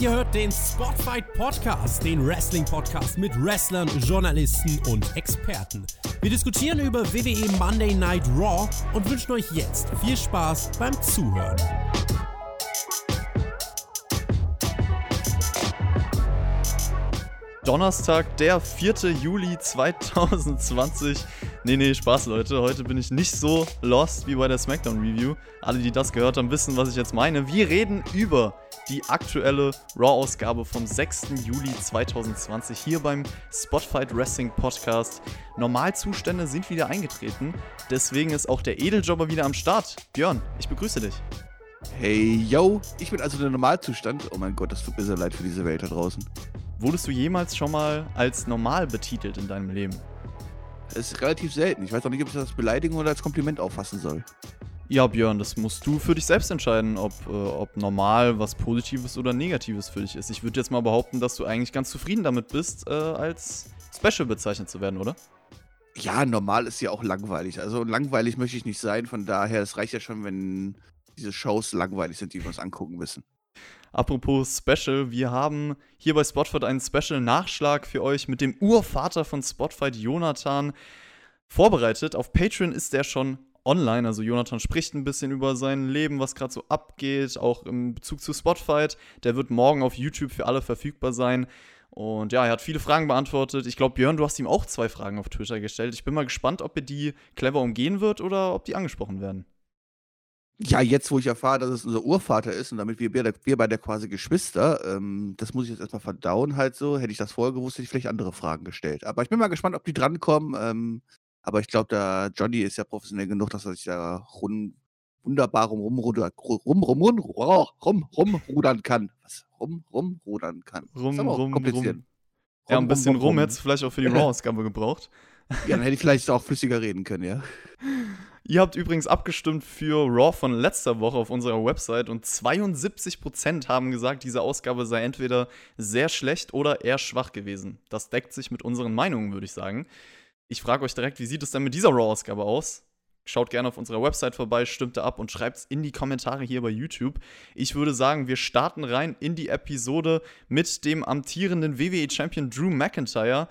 Ihr hört den Spotfight Podcast, den Wrestling-Podcast mit Wrestlern, Journalisten und Experten. Wir diskutieren über WWE Monday Night Raw und wünschen euch jetzt viel Spaß beim Zuhören. Donnerstag, der 4. Juli 2020. Nee, nee, Spaß, Leute. Heute bin ich nicht so lost wie bei der SmackDown Review. Alle, die das gehört haben, wissen, was ich jetzt meine. Wir reden über die aktuelle Raw-Ausgabe vom 6. Juli 2020 hier beim Spotfight Wrestling Podcast. Normalzustände sind wieder eingetreten. Deswegen ist auch der Edeljobber wieder am Start. Björn, ich begrüße dich. Hey, yo, ich bin also der Normalzustand. Oh mein Gott, das tut mir sehr leid für diese Welt da draußen. Wurdest du jemals schon mal als normal betitelt in deinem Leben? Das ist relativ selten. Ich weiß auch nicht, ob ich das als Beleidigung oder als Kompliment auffassen soll. Ja, Björn, das musst du für dich selbst entscheiden, ob, äh, ob normal was Positives oder Negatives für dich ist. Ich würde jetzt mal behaupten, dass du eigentlich ganz zufrieden damit bist, äh, als Special bezeichnet zu werden, oder? Ja, normal ist ja auch langweilig. Also langweilig möchte ich nicht sein. Von daher, es reicht ja schon, wenn diese Shows langweilig sind, die wir uns angucken müssen. Apropos Special, wir haben hier bei Spotfight einen Special-Nachschlag für euch mit dem Urvater von Spotfight, Jonathan, vorbereitet. Auf Patreon ist der schon online. Also Jonathan spricht ein bisschen über sein Leben, was gerade so abgeht, auch im Bezug zu Spotfight. Der wird morgen auf YouTube für alle verfügbar sein. Und ja, er hat viele Fragen beantwortet. Ich glaube, Björn, du hast ihm auch zwei Fragen auf Twitter gestellt. Ich bin mal gespannt, ob er die clever umgehen wird oder ob die angesprochen werden. Ja, jetzt, wo ich erfahre, dass es unser Urvater ist und damit wir, wir beide quasi Geschwister, ähm, das muss ich jetzt erstmal verdauen halt so. Hätte ich das vorher gewusst, hätte ich vielleicht andere Fragen gestellt. Aber ich bin mal gespannt, ob die drankommen. Ähm, aber ich glaube, der Johnny ist ja professionell genug, dass er sich da run, wunderbar rum, rumrudern rum, rum, rum, rum, rumrudern kann. Was? Rum, rumrudern kann. Rum, rum, kompliziert. rum. Ja, ein bisschen rum, rum, rum. hätte es vielleicht auch für die Raw-Ausgabe gebraucht. Ja, dann hätte ich vielleicht auch flüssiger reden können, ja. Ihr habt übrigens abgestimmt für Raw von letzter Woche auf unserer Website und 72% haben gesagt, diese Ausgabe sei entweder sehr schlecht oder eher schwach gewesen. Das deckt sich mit unseren Meinungen, würde ich sagen. Ich frage euch direkt, wie sieht es denn mit dieser Raw-Ausgabe aus? Schaut gerne auf unserer Website vorbei, stimmt da ab und schreibt es in die Kommentare hier bei YouTube. Ich würde sagen, wir starten rein in die Episode mit dem amtierenden WWE-Champion Drew McIntyre.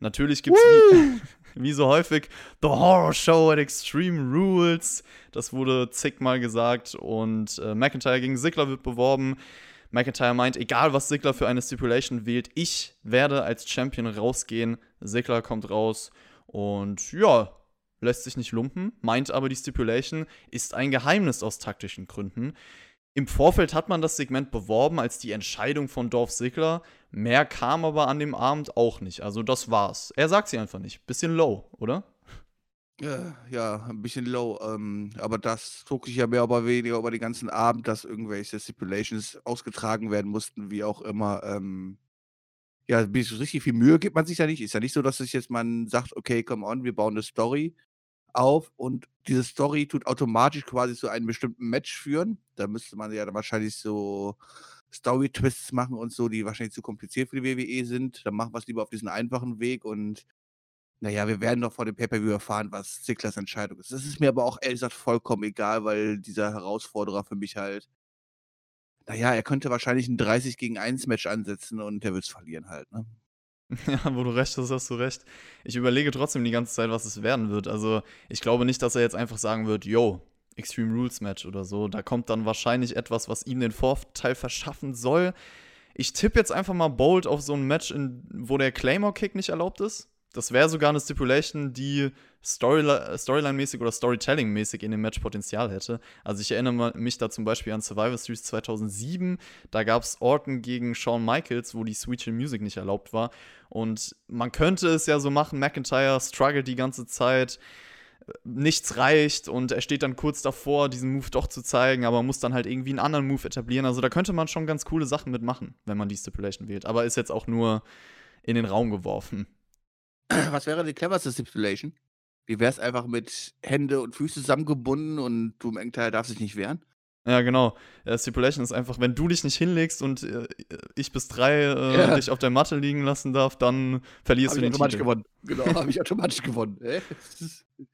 Natürlich gibt es wie so häufig, The Horror Show at Extreme Rules. Das wurde zigmal gesagt. Und äh, McIntyre gegen Sigler wird beworben. McIntyre meint, egal was Sigler für eine Stipulation wählt, ich werde als Champion rausgehen. Sigler kommt raus und ja, lässt sich nicht lumpen, meint aber, die Stipulation ist ein Geheimnis aus taktischen Gründen. Im Vorfeld hat man das Segment beworben als die Entscheidung von Dorf Ziggler. Mehr kam aber an dem Abend auch nicht. Also das war's. Er sagt sie einfach nicht. Bisschen low, oder? Ja, ja ein bisschen low. Ähm, aber das zog sich ja mehr oder weniger über den ganzen Abend, dass irgendwelche Stipulations ausgetragen werden mussten, wie auch immer. Ähm, ja, richtig viel Mühe gibt man sich ja nicht. Ist ja nicht so, dass sich jetzt man sagt, okay, come on, wir bauen eine Story auf und diese Story tut automatisch quasi zu einem bestimmten Match führen. Da müsste man ja dann wahrscheinlich so Story-Twists machen und so, die wahrscheinlich zu kompliziert für die WWE sind. Dann machen wir es lieber auf diesen einfachen Weg und naja, wir werden doch vor dem Pay-Per-View erfahren, was Zicklers Entscheidung ist. Das ist mir aber auch ehrlich gesagt vollkommen egal, weil dieser Herausforderer für mich halt, naja, er könnte wahrscheinlich ein 30 gegen 1 Match ansetzen und der wird es verlieren halt, ne? Ja, wo du recht hast, hast du recht. Ich überlege trotzdem die ganze Zeit, was es werden wird. Also, ich glaube nicht, dass er jetzt einfach sagen wird, yo, Extreme Rules Match oder so. Da kommt dann wahrscheinlich etwas, was ihm den Vorteil verschaffen soll. Ich tippe jetzt einfach mal bold auf so ein Match, in, wo der Claymore-Kick nicht erlaubt ist. Das wäre sogar eine Stipulation, die Storyline-mäßig oder Storytelling-mäßig in dem Match Potenzial hätte. Also ich erinnere mich da zum Beispiel an Survivor Series 2007. Da gab es Orton gegen Shawn Michaels, wo die Sweet Chill Music nicht erlaubt war. Und man könnte es ja so machen, McIntyre struggelt die ganze Zeit, nichts reicht und er steht dann kurz davor, diesen Move doch zu zeigen, aber muss dann halt irgendwie einen anderen Move etablieren. Also da könnte man schon ganz coole Sachen mitmachen, wenn man die Stipulation wählt. Aber ist jetzt auch nur in den Raum geworfen. Was wäre die cleverste Stipulation? Wie wäre es einfach mit Hände und Füße zusammengebunden und du McIntyre darf sich nicht wehren? Ja, genau. Ja, Stipulation ist einfach, wenn du dich nicht hinlegst und äh, ich bis drei äh, ja. dich auf der Matte liegen lassen darf, dann verlierst hab du den automatisch Titel. gewonnen. Genau, habe ich automatisch gewonnen.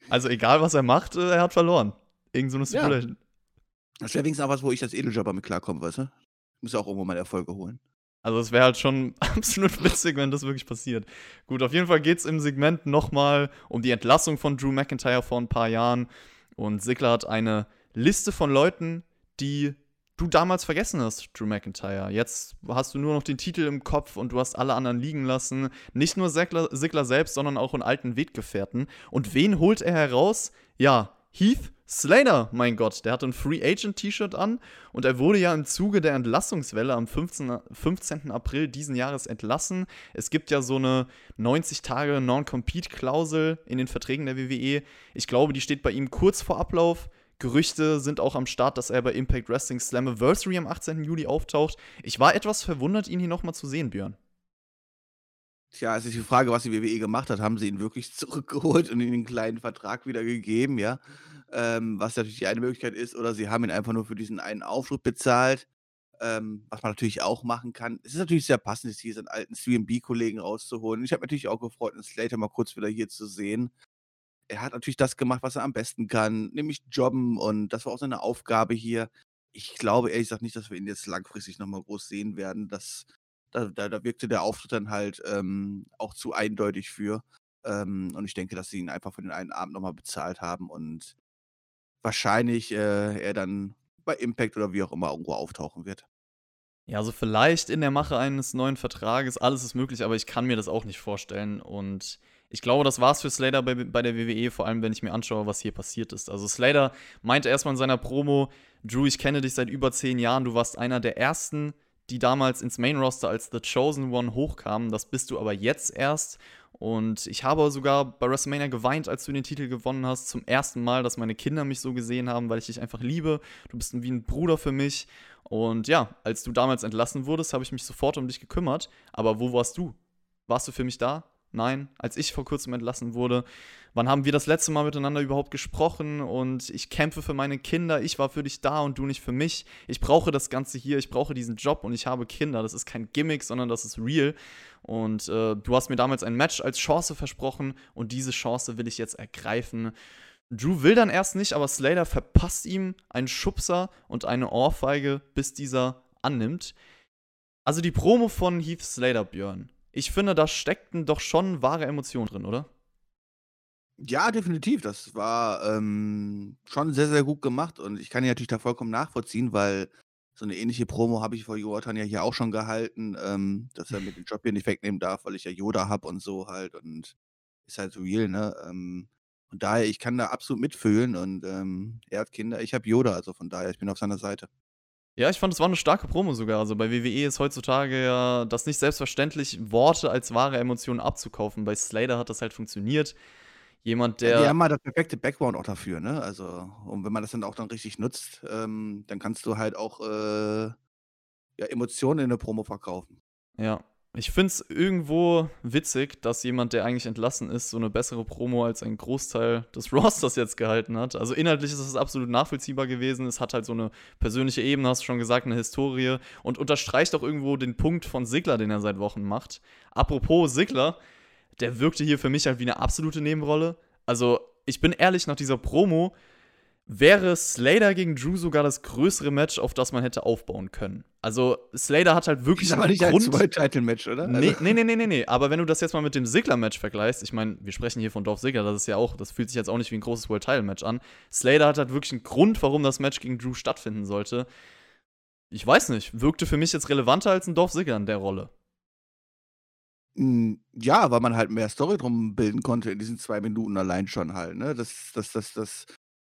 also egal, was er macht, äh, er hat verloren. Irgend so eine Stipulation. Ja. Das wäre wenigstens auch was, wo ich als Edeljobber mit klarkomme, weißt du? Ich muss auch irgendwo meine Erfolge holen. Also es wäre halt schon absolut witzig, wenn das wirklich passiert. Gut, auf jeden Fall geht es im Segment nochmal um die Entlassung von Drew McIntyre vor ein paar Jahren. Und Sigler hat eine Liste von Leuten, die du damals vergessen hast, Drew McIntyre. Jetzt hast du nur noch den Titel im Kopf und du hast alle anderen liegen lassen. Nicht nur Sigler, selbst, sondern auch einen alten Weggefährten. Und wen holt er heraus? Ja, Heath Slater, mein Gott, der hat ein Free Agent T-Shirt an und er wurde ja im Zuge der Entlassungswelle am 15, 15. April diesen Jahres entlassen. Es gibt ja so eine 90 Tage Non-Compete-Klausel in den Verträgen der WWE. Ich glaube, die steht bei ihm kurz vor Ablauf. Gerüchte sind auch am Start, dass er bei Impact Wrestling Slammiversary am 18. Juli auftaucht. Ich war etwas verwundert, ihn hier nochmal zu sehen, Björn. Tja, es ist die Frage, was die WWE gemacht hat. Haben sie ihn wirklich zurückgeholt und ihm einen kleinen Vertrag wieder gegeben, ja? Ähm, was natürlich die eine Möglichkeit ist, oder sie haben ihn einfach nur für diesen einen Auftritt bezahlt, ähm, was man natürlich auch machen kann. Es ist natürlich sehr passend, hier seinen alten CMB-Kollegen rauszuholen. Ich habe natürlich auch gefreut, den Slater mal kurz wieder hier zu sehen. Er hat natürlich das gemacht, was er am besten kann, nämlich jobben und das war auch seine Aufgabe hier. Ich glaube ehrlich gesagt nicht, dass wir ihn jetzt langfristig nochmal groß sehen werden. Das da, da, da wirkte der Auftritt dann halt ähm, auch zu eindeutig für. Ähm, und ich denke, dass sie ihn einfach für den einen Abend nochmal bezahlt haben und wahrscheinlich äh, er dann bei Impact oder wie auch immer irgendwo auftauchen wird. Ja, also vielleicht in der Mache eines neuen Vertrages, alles ist möglich, aber ich kann mir das auch nicht vorstellen. Und ich glaube, das war's für Slater bei, bei der WWE, vor allem wenn ich mir anschaue, was hier passiert ist. Also Slater meinte erstmal in seiner Promo, Drew, ich kenne dich seit über zehn Jahren, du warst einer der ersten, die damals ins Main Roster als The Chosen One hochkamen. Das bist du aber jetzt erst. Und ich habe sogar bei WrestleMania geweint, als du den Titel gewonnen hast. Zum ersten Mal, dass meine Kinder mich so gesehen haben, weil ich dich einfach liebe. Du bist wie ein Bruder für mich. Und ja, als du damals entlassen wurdest, habe ich mich sofort um dich gekümmert. Aber wo warst du? Warst du für mich da? Nein, als ich vor kurzem entlassen wurde. Wann haben wir das letzte Mal miteinander überhaupt gesprochen? Und ich kämpfe für meine Kinder. Ich war für dich da und du nicht für mich. Ich brauche das Ganze hier. Ich brauche diesen Job und ich habe Kinder. Das ist kein Gimmick, sondern das ist real. Und äh, du hast mir damals ein Match als Chance versprochen und diese Chance will ich jetzt ergreifen. Drew will dann erst nicht, aber Slater verpasst ihm einen Schubser und eine Ohrfeige, bis dieser annimmt. Also die Promo von Heath Slater, Björn ich finde, da steckten doch schon wahre Emotionen drin, oder? Ja, definitiv. Das war ähm, schon sehr, sehr gut gemacht und ich kann ihn natürlich da vollkommen nachvollziehen, weil so eine ähnliche Promo habe ich vor Jonathan ja hier auch schon gehalten, ähm, dass er mir den Job hier nicht wegnehmen darf, weil ich ja Yoda habe und so halt und ist halt real, ne? Ähm, von daher, ich kann da absolut mitfühlen und ähm, er hat Kinder, ich habe Yoda, also von daher, ich bin auf seiner Seite. Ja, ich fand, es war eine starke Promo sogar. Also bei WWE ist heutzutage ja das nicht selbstverständlich, Worte als wahre Emotionen abzukaufen. Bei Slater hat das halt funktioniert. Jemand, der. Ja, die haben mal das perfekte Background auch dafür, ne? Also, und wenn man das dann auch dann richtig nutzt, ähm, dann kannst du halt auch äh, ja, Emotionen in eine Promo verkaufen. Ja, ich finde es irgendwo witzig, dass jemand, der eigentlich entlassen ist, so eine bessere Promo als ein Großteil des Rosters jetzt gehalten hat. Also inhaltlich ist es absolut nachvollziehbar gewesen. Es hat halt so eine persönliche Ebene, hast du schon gesagt, eine Historie und unterstreicht auch irgendwo den Punkt von Sigler, den er seit Wochen macht. Apropos Sigler, der wirkte hier für mich halt wie eine absolute Nebenrolle. Also ich bin ehrlich, nach dieser Promo wäre Slater gegen Drew sogar das größere Match, auf das man hätte aufbauen können. Also Slater hat halt wirklich. Ist aber nicht Grund ein Title-Match, oder? Nee, also nee, nee, nee, nee, nee. Aber wenn du das jetzt mal mit dem Sigler-Match vergleichst, ich meine, wir sprechen hier von Dolph Ziggler, das ist ja auch, das fühlt sich jetzt auch nicht wie ein großes World-Title-Match an. Slater hat halt wirklich einen Grund, warum das Match gegen Drew stattfinden sollte. Ich weiß nicht, wirkte für mich jetzt relevanter als ein Dolph Ziggler in der Rolle. Hm, ja, weil man halt mehr Story drum bilden konnte in diesen zwei Minuten allein schon halt, ne? Das, das, das, das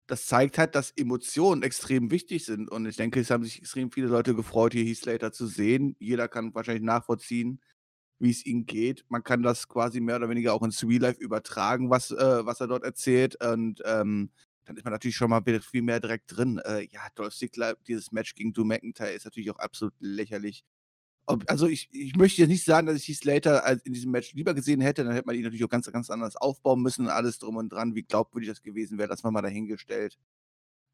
das zeigt halt, dass Emotionen extrem wichtig sind. Und ich denke, es haben sich extrem viele Leute gefreut, hier Heath Slater zu sehen. Jeder kann wahrscheinlich nachvollziehen, wie es ihm geht. Man kann das quasi mehr oder weniger auch ins Real Life übertragen, was, äh, was er dort erzählt. Und ähm, dann ist man natürlich schon mal viel mehr direkt drin. Äh, ja, Dolph Ziggler, dieses Match gegen Drew McIntyre ist natürlich auch absolut lächerlich also ich, ich möchte jetzt nicht sagen, dass ich die Slater in diesem Match lieber gesehen hätte, dann hätte man ihn natürlich auch ganz, ganz anders aufbauen müssen und alles drum und dran. Wie glaubwürdig das gewesen wäre, das man mal dahingestellt.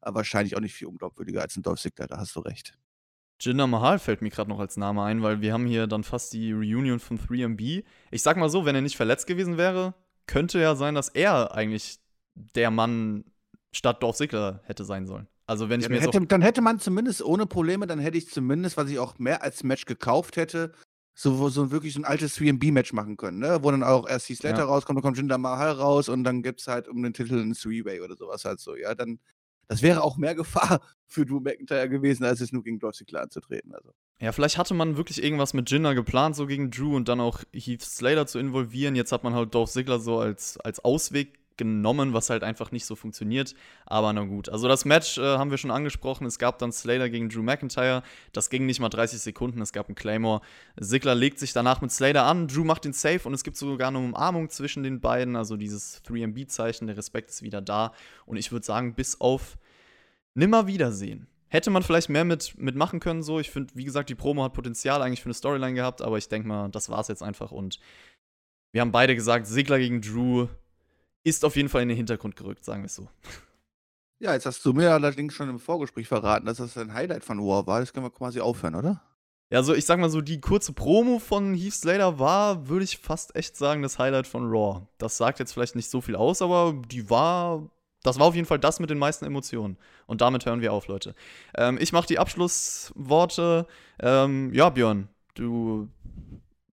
Aber wahrscheinlich auch nicht viel unglaubwürdiger als ein Dolph Ziggler, da hast du recht. Jinder Mahal fällt mir gerade noch als Name ein, weil wir haben hier dann fast die Reunion von 3MB. Ich sag mal so, wenn er nicht verletzt gewesen wäre, könnte ja sein, dass er eigentlich der Mann statt Dolph Ziggler hätte sein sollen. Also wenn ich ja, mir hätte, dann hätte man zumindest ohne Probleme, dann hätte ich zumindest, was ich auch mehr als Match gekauft hätte, so, so wirklich so ein altes 3B-Match machen können, ne? Wo dann auch erst die Slater ja. rauskommt, dann kommt Jinder Mahal raus und dann gibt es halt um den Titel ein Three-Way oder sowas halt so, ja. Dann, das wäre auch mehr Gefahr für Drew McIntyre gewesen, als es nur gegen Dolph Ziggler anzutreten. Also. Ja, vielleicht hatte man wirklich irgendwas mit Jinder geplant, so gegen Drew und dann auch Heath Slater zu involvieren. Jetzt hat man halt Dolph Ziggler so als, als Ausweg genommen, was halt einfach nicht so funktioniert. Aber na gut. Also das Match äh, haben wir schon angesprochen. Es gab dann Slater gegen Drew McIntyre. Das ging nicht mal 30 Sekunden. Es gab einen Claymore. Sigler legt sich danach mit Slater an. Drew macht den Safe und es gibt sogar eine Umarmung zwischen den beiden. Also dieses 3MB-Zeichen. Der Respekt ist wieder da. Und ich würde sagen, bis auf nimmer Wiedersehen. Hätte man vielleicht mehr mit, mitmachen können, so. Ich finde, wie gesagt, die Promo hat Potenzial eigentlich für eine Storyline gehabt, aber ich denke mal, das war es jetzt einfach. Und wir haben beide gesagt, Sigler gegen Drew ist auf jeden Fall in den Hintergrund gerückt, sagen wir es so. Ja, jetzt hast du mir allerdings schon im Vorgespräch verraten, dass das ein Highlight von War war. Das können wir quasi aufhören, oder? Ja, also ich sag mal so, die kurze Promo von Heath Slater war, würde ich fast echt sagen, das Highlight von Raw. Das sagt jetzt vielleicht nicht so viel aus, aber die war. Das war auf jeden Fall das mit den meisten Emotionen. Und damit hören wir auf, Leute. Ähm, ich mache die Abschlussworte. Ähm, ja, Björn, du.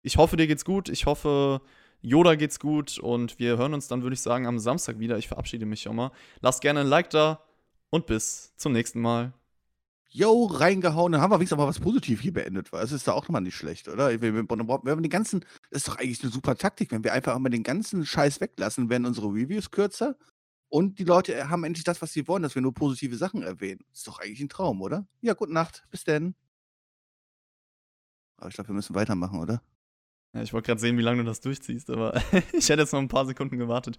Ich hoffe, dir geht's gut. Ich hoffe, Yoda geht's gut und wir hören uns dann, würde ich sagen, am Samstag wieder. Ich verabschiede mich schon mal. Lasst gerne ein Like da und bis zum nächsten Mal. Yo, reingehauen. Dann haben wir wenigstens mal was positiv hier beendet. Weil es ist da auch nochmal nicht schlecht, oder? Wenn wir, wenn wir den ganzen, das ist doch eigentlich eine super Taktik. Wenn wir einfach mal den ganzen Scheiß weglassen, werden unsere Reviews kürzer und die Leute haben endlich das, was sie wollen, dass wir nur positive Sachen erwähnen. Ist doch eigentlich ein Traum, oder? Ja, gute Nacht. Bis denn. Aber ich glaube, wir müssen weitermachen, oder? Ja, ich wollte gerade sehen, wie lange du das durchziehst, aber ich hätte jetzt noch ein paar Sekunden gewartet.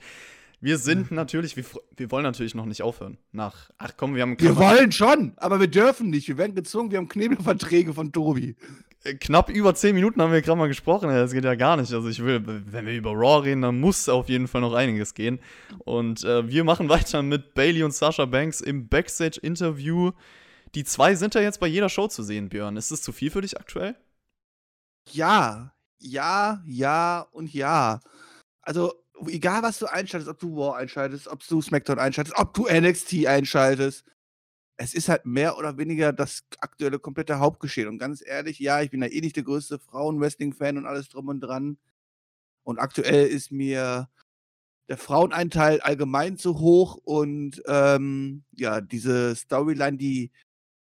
Wir sind natürlich, wir, wir wollen natürlich noch nicht aufhören. Nach, ach komm, wir haben. Wir wollen schon, aber wir dürfen nicht. Wir werden gezwungen, wir haben Knebelverträge von Tobi. Äh, knapp über zehn Minuten haben wir gerade mal gesprochen. Das geht ja gar nicht. Also ich will, wenn wir über Raw reden, dann muss auf jeden Fall noch einiges gehen. Und äh, wir machen weiter mit Bailey und Sasha Banks im Backstage-Interview. Die zwei sind ja jetzt bei jeder Show zu sehen, Björn. Ist das zu viel für dich aktuell? Ja, ja, ja und ja. Also, egal was du einschaltest, ob du War einschaltest, ob du SmackDown einschaltest, ob du NXT einschaltest, es ist halt mehr oder weniger das aktuelle komplette Hauptgeschehen. Und ganz ehrlich, ja, ich bin ja eh nicht der größte Frauen-Wrestling-Fan und alles drum und dran. Und aktuell ist mir der Fraueneinteil allgemein zu hoch und ähm, ja, diese Storyline, die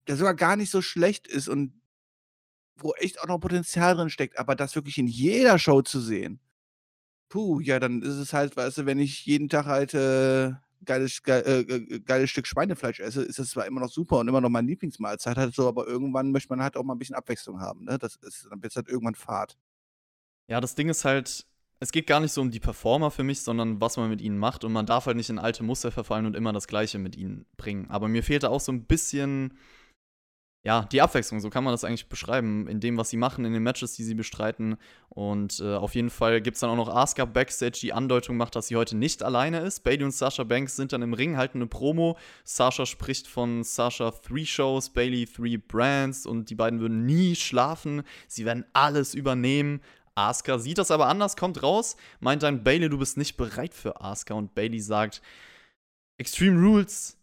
der sogar gar nicht so schlecht ist und wo echt auch noch Potenzial drin steckt, aber das wirklich in jeder Show zu sehen, puh, ja, dann ist es halt, weißt du, wenn ich jeden Tag halt äh, geiles, ge äh, geiles Stück Schweinefleisch esse, ist das zwar immer noch super und immer noch meine Lieblingsmahlzeit halt so, aber irgendwann möchte man halt auch mal ein bisschen Abwechslung haben, ne? Das ist, dann wird es halt irgendwann Fahrt. Ja, das Ding ist halt, es geht gar nicht so um die Performer für mich, sondern was man mit ihnen macht und man darf halt nicht in alte Muster verfallen und immer das Gleiche mit ihnen bringen. Aber mir fehlt da auch so ein bisschen ja, die Abwechslung, so kann man das eigentlich beschreiben, in dem, was sie machen, in den Matches, die sie bestreiten. Und äh, auf jeden Fall gibt es dann auch noch Asuka Backstage, die Andeutung macht, dass sie heute nicht alleine ist. Bailey und Sasha Banks sind dann im Ring, halten eine Promo. Sasha spricht von Sasha Three Shows, Bailey Three Brands und die beiden würden nie schlafen. Sie werden alles übernehmen. Asuka sieht das aber anders, kommt raus, meint dann, Bailey, du bist nicht bereit für Asuka. Und Bailey sagt, Extreme Rules,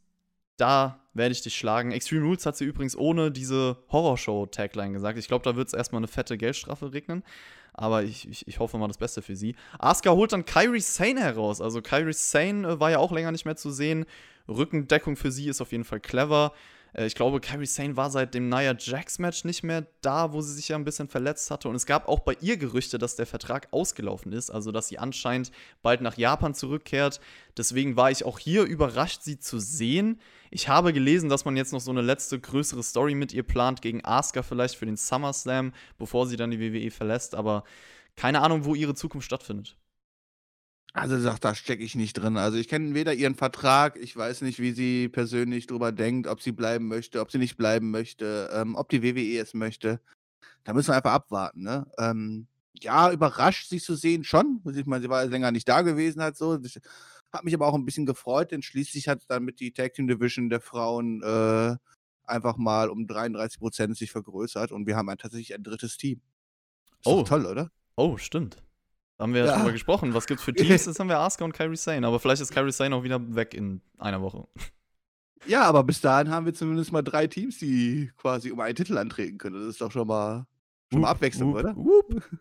da werde ich dich schlagen. Extreme Rules hat sie übrigens ohne diese Horrorshow-Tagline gesagt. Ich glaube, da wird es erstmal eine fette Geldstrafe regnen. Aber ich, ich, ich, hoffe mal das Beste für sie. Asuka holt dann Kyrie Sane heraus. Also Kyrie Sane äh, war ja auch länger nicht mehr zu sehen. Rückendeckung für sie ist auf jeden Fall clever. Äh, ich glaube, Kyrie Sane war seit dem Nia Jax Match nicht mehr da, wo sie sich ja ein bisschen verletzt hatte. Und es gab auch bei ihr Gerüchte, dass der Vertrag ausgelaufen ist, also dass sie anscheinend bald nach Japan zurückkehrt. Deswegen war ich auch hier überrascht, sie zu sehen. Ich habe gelesen, dass man jetzt noch so eine letzte größere Story mit ihr plant, gegen Asuka vielleicht für den SummerSlam, bevor sie dann die WWE verlässt. Aber keine Ahnung, wo ihre Zukunft stattfindet. Also sagt, da stecke ich nicht drin. Also ich kenne weder ihren Vertrag, ich weiß nicht, wie sie persönlich drüber denkt, ob sie bleiben möchte, ob sie nicht bleiben möchte, ähm, ob die WWE es möchte. Da müssen wir einfach abwarten. Ne? Ähm, ja, überrascht, sie zu sehen schon. Ich meine, sie war länger nicht da gewesen, halt so. Das hat mich aber auch ein bisschen gefreut, denn schließlich hat damit die Tag Team Division der Frauen äh, einfach mal um 33 Prozent sich vergrößert und wir haben ein, tatsächlich ein drittes Team. Ist oh, toll, oder? Oh, stimmt haben wir ja darüber gesprochen. Was gibt's für Teams? Jetzt haben wir Asuka und Kyrie Sane. Aber vielleicht ist Kyrie Sane auch wieder weg in einer Woche. Ja, aber bis dahin haben wir zumindest mal drei Teams, die quasi um einen Titel antreten können. Das ist doch schon mal Schon mal Abwechslung, oder? Whoop.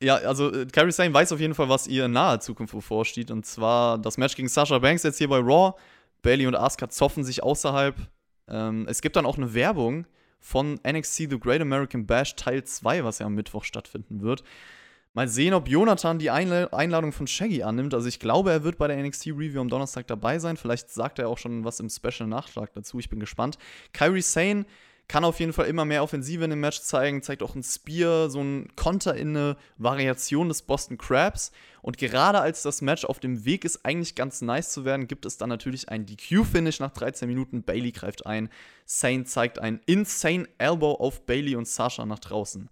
Ja, also äh, Kairi Sane weiß auf jeden Fall, was ihr in naher Zukunft bevorsteht. Und zwar das Match gegen Sasha Banks jetzt hier bei Raw. Bailey und Asuka zoffen sich außerhalb. Ähm, es gibt dann auch eine Werbung von NXT The Great American Bash Teil 2, was ja am Mittwoch stattfinden wird. Mal sehen, ob Jonathan die Einladung von Shaggy annimmt. Also ich glaube, er wird bei der NXT Review am Donnerstag dabei sein. Vielleicht sagt er auch schon was im Special Nachschlag dazu. Ich bin gespannt. Kyrie Sane kann auf jeden Fall immer mehr Offensive in dem Match zeigen, zeigt auch ein Spear, so ein Konter in eine Variation des Boston Crabs. Und gerade als das Match auf dem Weg ist, eigentlich ganz nice zu werden, gibt es dann natürlich ein DQ-Finish nach 13 Minuten. Bailey greift ein. Sane zeigt einen insane Elbow auf Bailey und Sasha nach draußen.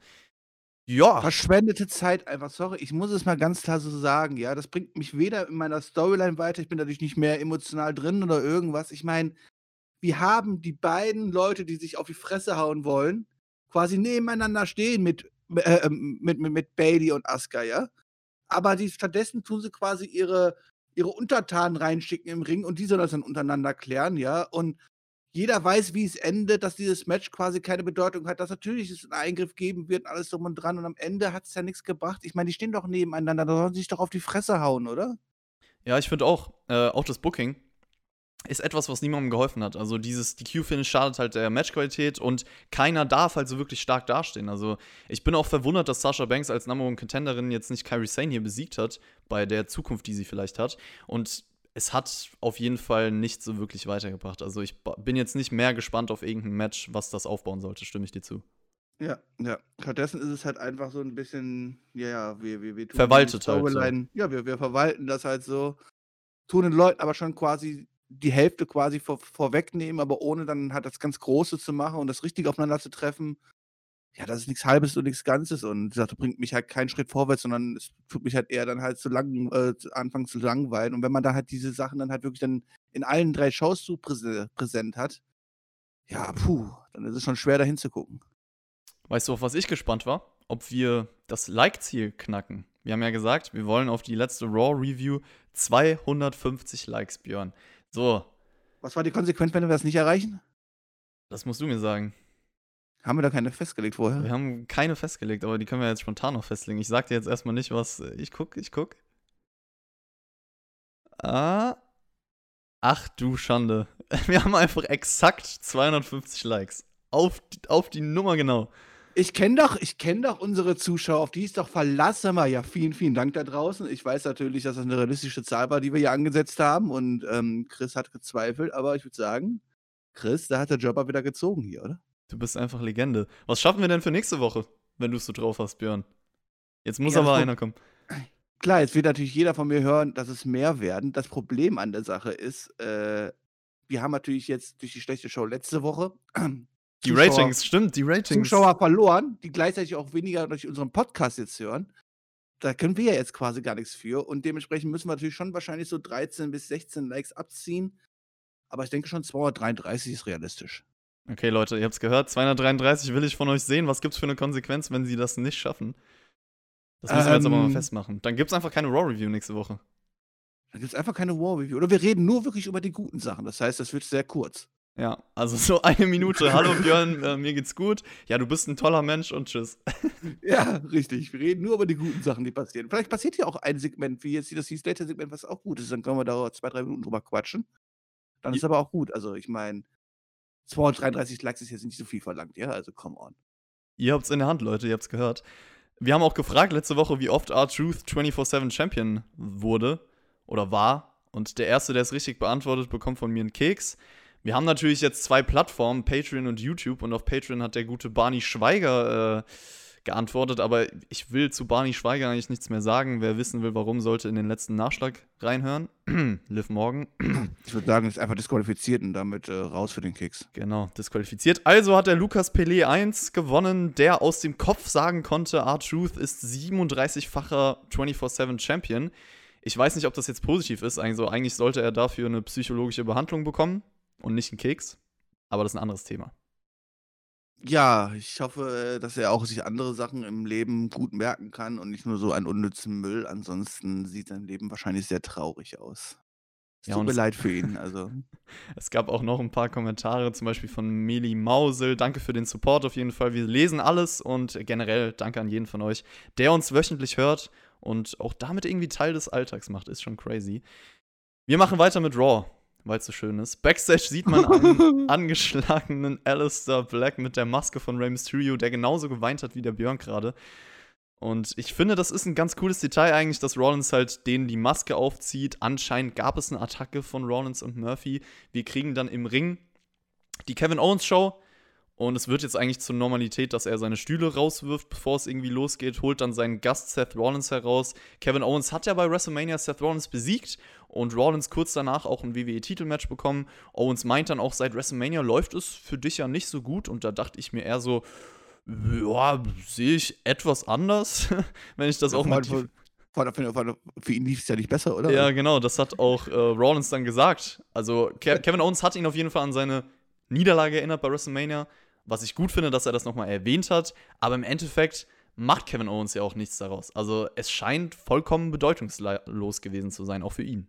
Ja. Verschwendete Zeit einfach, sorry, ich muss es mal ganz klar so sagen, ja. Das bringt mich weder in meiner Storyline weiter, ich bin dadurch nicht mehr emotional drin oder irgendwas. Ich meine, wir haben die beiden Leute, die sich auf die Fresse hauen wollen, quasi nebeneinander stehen mit, äh, ähm, mit, mit, mit Bailey und Asuka, ja. Aber die, stattdessen tun sie quasi ihre, ihre Untertanen reinschicken im Ring und die sollen das dann untereinander klären, ja. Und jeder weiß, wie es endet, dass dieses Match quasi keine Bedeutung hat, dass natürlich es einen Eingriff geben wird, alles drum und dran. Und am Ende hat es ja nichts gebracht. Ich meine, die stehen doch nebeneinander, da sollen sie sich doch auf die Fresse hauen, oder? Ja, ich finde auch, äh, auch das Booking ist etwas, was niemandem geholfen hat. Also dieses DQ-Finish schadet halt der Matchqualität und keiner darf halt so wirklich stark dastehen. Also ich bin auch verwundert, dass Sasha Banks als Number One Contenderin jetzt nicht Kyrie Sane hier besiegt hat, bei der Zukunft, die sie vielleicht hat. Und es hat auf jeden Fall nicht so wirklich weitergebracht. Also ich bin jetzt nicht mehr gespannt auf irgendein Match, was das aufbauen sollte, stimme ich dir zu. Ja, ja. Stattdessen ist es halt einfach so ein bisschen, ja, ja, wir, wir, wir tun Verwaltet halt. So. Ja, wir, wir verwalten das halt so, tun den Leuten aber schon quasi die Hälfte quasi vor, vorwegnehmen, aber ohne dann halt das ganz Große zu machen und das richtig aufeinander zu treffen. Ja, das ist nichts Halbes und nichts Ganzes und das bringt mich halt keinen Schritt vorwärts, sondern es tut mich halt eher dann halt zu lang, äh, anfangen zu langweilen. Und wenn man da halt diese Sachen dann halt wirklich dann in allen drei Shows so präse präsent hat, ja, puh, dann ist es schon schwer dahin zu gucken. Weißt du, auf was ich gespannt war? Ob wir das Like-Ziel knacken. Wir haben ja gesagt, wir wollen auf die letzte Raw-Review 250 Likes, Björn. So. Was war die Konsequenz, wenn wir das nicht erreichen? Das musst du mir sagen. Haben wir da keine festgelegt vorher? Wir haben keine festgelegt, aber die können wir jetzt spontan noch festlegen. Ich sag dir jetzt erstmal nicht, was. Ich guck, ich guck. Ah. Ach du Schande. Wir haben einfach exakt 250 Likes. Auf, auf die Nummer genau. Ich kenne doch, ich doch unsere Zuschauer, auf die ist doch verlassen wir. Ja, vielen, vielen Dank da draußen. Ich weiß natürlich, dass das eine realistische Zahl war, die wir hier angesetzt haben. Und ähm, Chris hat gezweifelt, aber ich würde sagen, Chris, da hat der Jobber wieder gezogen hier, oder? Du bist einfach Legende. Was schaffen wir denn für nächste Woche, wenn du es so drauf hast, Björn? Jetzt muss ja, aber einer kommen. Klar, jetzt wird natürlich jeder von mir hören, dass es mehr werden. Das Problem an der Sache ist, äh, wir haben natürlich jetzt durch die schlechte Show letzte Woche die Zuschauer, Ratings, stimmt, die Ratings. Zuschauer verloren, die gleichzeitig auch weniger durch unseren Podcast jetzt hören. Da können wir ja jetzt quasi gar nichts für. Und dementsprechend müssen wir natürlich schon wahrscheinlich so 13 bis 16 Likes abziehen. Aber ich denke schon, 233 ist realistisch. Okay, Leute, ihr habt es gehört. 233 will ich von euch sehen. Was gibt es für eine Konsequenz, wenn sie das nicht schaffen? Das müssen ähm, wir jetzt aber mal ähm. festmachen. Dann gibt es einfach keine Raw-Review nächste Woche. Dann gibt es einfach keine Raw-Review. Oder wir reden nur wirklich über die guten Sachen. Das heißt, das wird sehr kurz. Ja, also so eine Minute. Hallo Björn, äh, mir geht's gut. Ja, du bist ein toller Mensch und tschüss. ja, richtig. Wir reden nur über die guten Sachen, die passieren. Vielleicht passiert hier auch ein Segment, wie jetzt das Heath Slater-Segment, was auch gut ist. Dann können wir da zwei, drei Minuten drüber quatschen. Dann ist aber auch gut. Also, ich meine, 233 Likes ist jetzt nicht so viel verlangt, ja? Also, come on. Ihr habt's in der Hand, Leute, ihr habt's gehört. Wir haben auch gefragt letzte Woche, wie oft R-Truth 24-7 Champion wurde oder war. Und der Erste, der es richtig beantwortet, bekommt von mir einen Keks. Wir haben natürlich jetzt zwei Plattformen, Patreon und YouTube. Und auf Patreon hat der gute Barney Schweiger äh, geantwortet. Aber ich will zu Barney Schweiger eigentlich nichts mehr sagen. Wer wissen will, warum, sollte in den letzten Nachschlag reinhören. Liv Morgan. ich würde sagen, ist einfach disqualifiziert und damit äh, raus für den Kicks. Genau, disqualifiziert. Also hat der Lukas Pelé 1 gewonnen, der aus dem Kopf sagen konnte, R-Truth ist 37-facher 24-7 Champion. Ich weiß nicht, ob das jetzt positiv ist. Also eigentlich sollte er dafür eine psychologische Behandlung bekommen und nicht ein Keks. Aber das ist ein anderes Thema. Ja, ich hoffe, dass er auch sich andere Sachen im Leben gut merken kann und nicht nur so einen unnützen Müll. Ansonsten sieht sein Leben wahrscheinlich sehr traurig aus. Es tut mir leid für ihn. Also. es gab auch noch ein paar Kommentare, zum Beispiel von Meli Mausel. Danke für den Support auf jeden Fall. Wir lesen alles und generell danke an jeden von euch, der uns wöchentlich hört und auch damit irgendwie Teil des Alltags macht. Ist schon crazy. Wir machen weiter mit Raw, weil es so schön ist. Backstage sieht man einen angeschlagenen Alistair Black mit der Maske von Rey Mysterio, der genauso geweint hat wie der Björn gerade. Und ich finde, das ist ein ganz cooles Detail eigentlich, dass Rollins halt denen die Maske aufzieht. Anscheinend gab es eine Attacke von Rollins und Murphy. Wir kriegen dann im Ring die Kevin Owens Show. Und es wird jetzt eigentlich zur Normalität, dass er seine Stühle rauswirft, bevor es irgendwie losgeht, holt dann seinen Gast Seth Rollins heraus. Kevin Owens hat ja bei WrestleMania Seth Rollins besiegt und Rollins kurz danach auch ein WWE-Titelmatch bekommen. Owens meint dann auch, seit WrestleMania läuft es für dich ja nicht so gut. Und da dachte ich mir eher so, ja, sehe ich etwas anders, wenn ich das ja, auch mit. Für, für, für ihn lief es ja nicht besser, oder? Ja, genau, das hat auch äh, Rollins dann gesagt. Also, Ke Kevin Owens hat ihn auf jeden Fall an seine Niederlage erinnert bei WrestleMania, was ich gut finde, dass er das nochmal erwähnt hat. Aber im Endeffekt macht Kevin Owens ja auch nichts daraus. Also, es scheint vollkommen bedeutungslos gewesen zu sein, auch für ihn.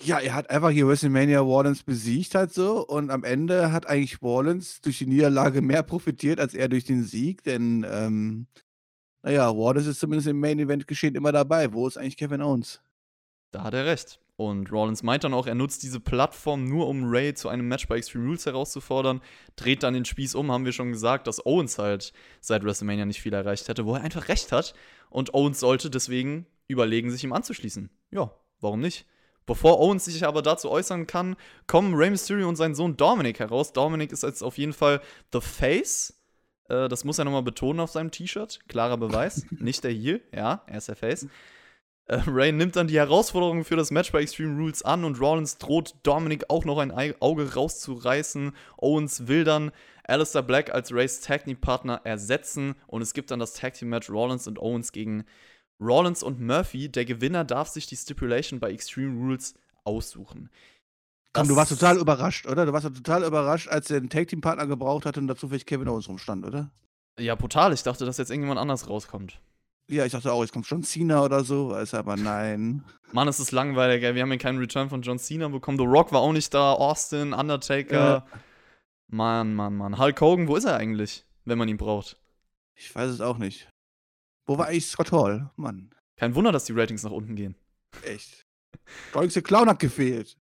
Ja, er hat einfach hier WrestleMania Wallens besiegt halt so und am Ende hat eigentlich Wallens durch die Niederlage mehr profitiert als er durch den Sieg, denn ähm, naja, Wallens ist zumindest im Main Event geschehen immer dabei. Wo ist eigentlich Kevin Owens? Da hat er recht. Und Rollins meint dann auch, er nutzt diese Plattform nur, um Ray zu einem Match bei Extreme Rules herauszufordern, dreht dann den Spieß um, haben wir schon gesagt, dass Owens halt seit WrestleMania nicht viel erreicht hätte, wo er einfach recht hat. Und Owens sollte deswegen überlegen, sich ihm anzuschließen. Ja, warum nicht? Bevor Owens sich aber dazu äußern kann, kommen Rey Mysterio und sein Sohn Dominic heraus. Dominic ist jetzt auf jeden Fall The Face. Äh, das muss er nochmal betonen auf seinem T-Shirt. Klarer Beweis. Nicht der Heel. Ja, er ist der Face. Äh, Ray nimmt dann die Herausforderung für das Match bei Extreme Rules an und Rollins droht Dominic auch noch ein Auge rauszureißen. Owens will dann Alistair Black als Rays Tag Team Partner ersetzen und es gibt dann das Tag Team Match Rollins und Owens gegen Rollins und Murphy. Der Gewinner darf sich die Stipulation bei Extreme Rules aussuchen. Komm, du warst total überrascht, oder? Du warst total überrascht, als er einen Tag-Team-Partner gebraucht hat und dazu vielleicht Kevin Owens rumstand, oder? Ja, brutal. Ich dachte, dass jetzt irgendjemand anders rauskommt. Ja, ich dachte auch, jetzt kommt John Cena oder so, weiß aber nein. Mann, es ist langweilig, ey. Wir haben ja keinen Return von John Cena bekommen. The Rock war auch nicht da, Austin, Undertaker. Ja. Mann, Mann, Mann. Hulk Hogan, wo ist er eigentlich, wenn man ihn braucht? Ich weiß es auch nicht. Wo war eigentlich Scott Hall? Mann. Kein Wunder, dass die Ratings nach unten gehen. Echt. Stolze Clown hat gefehlt.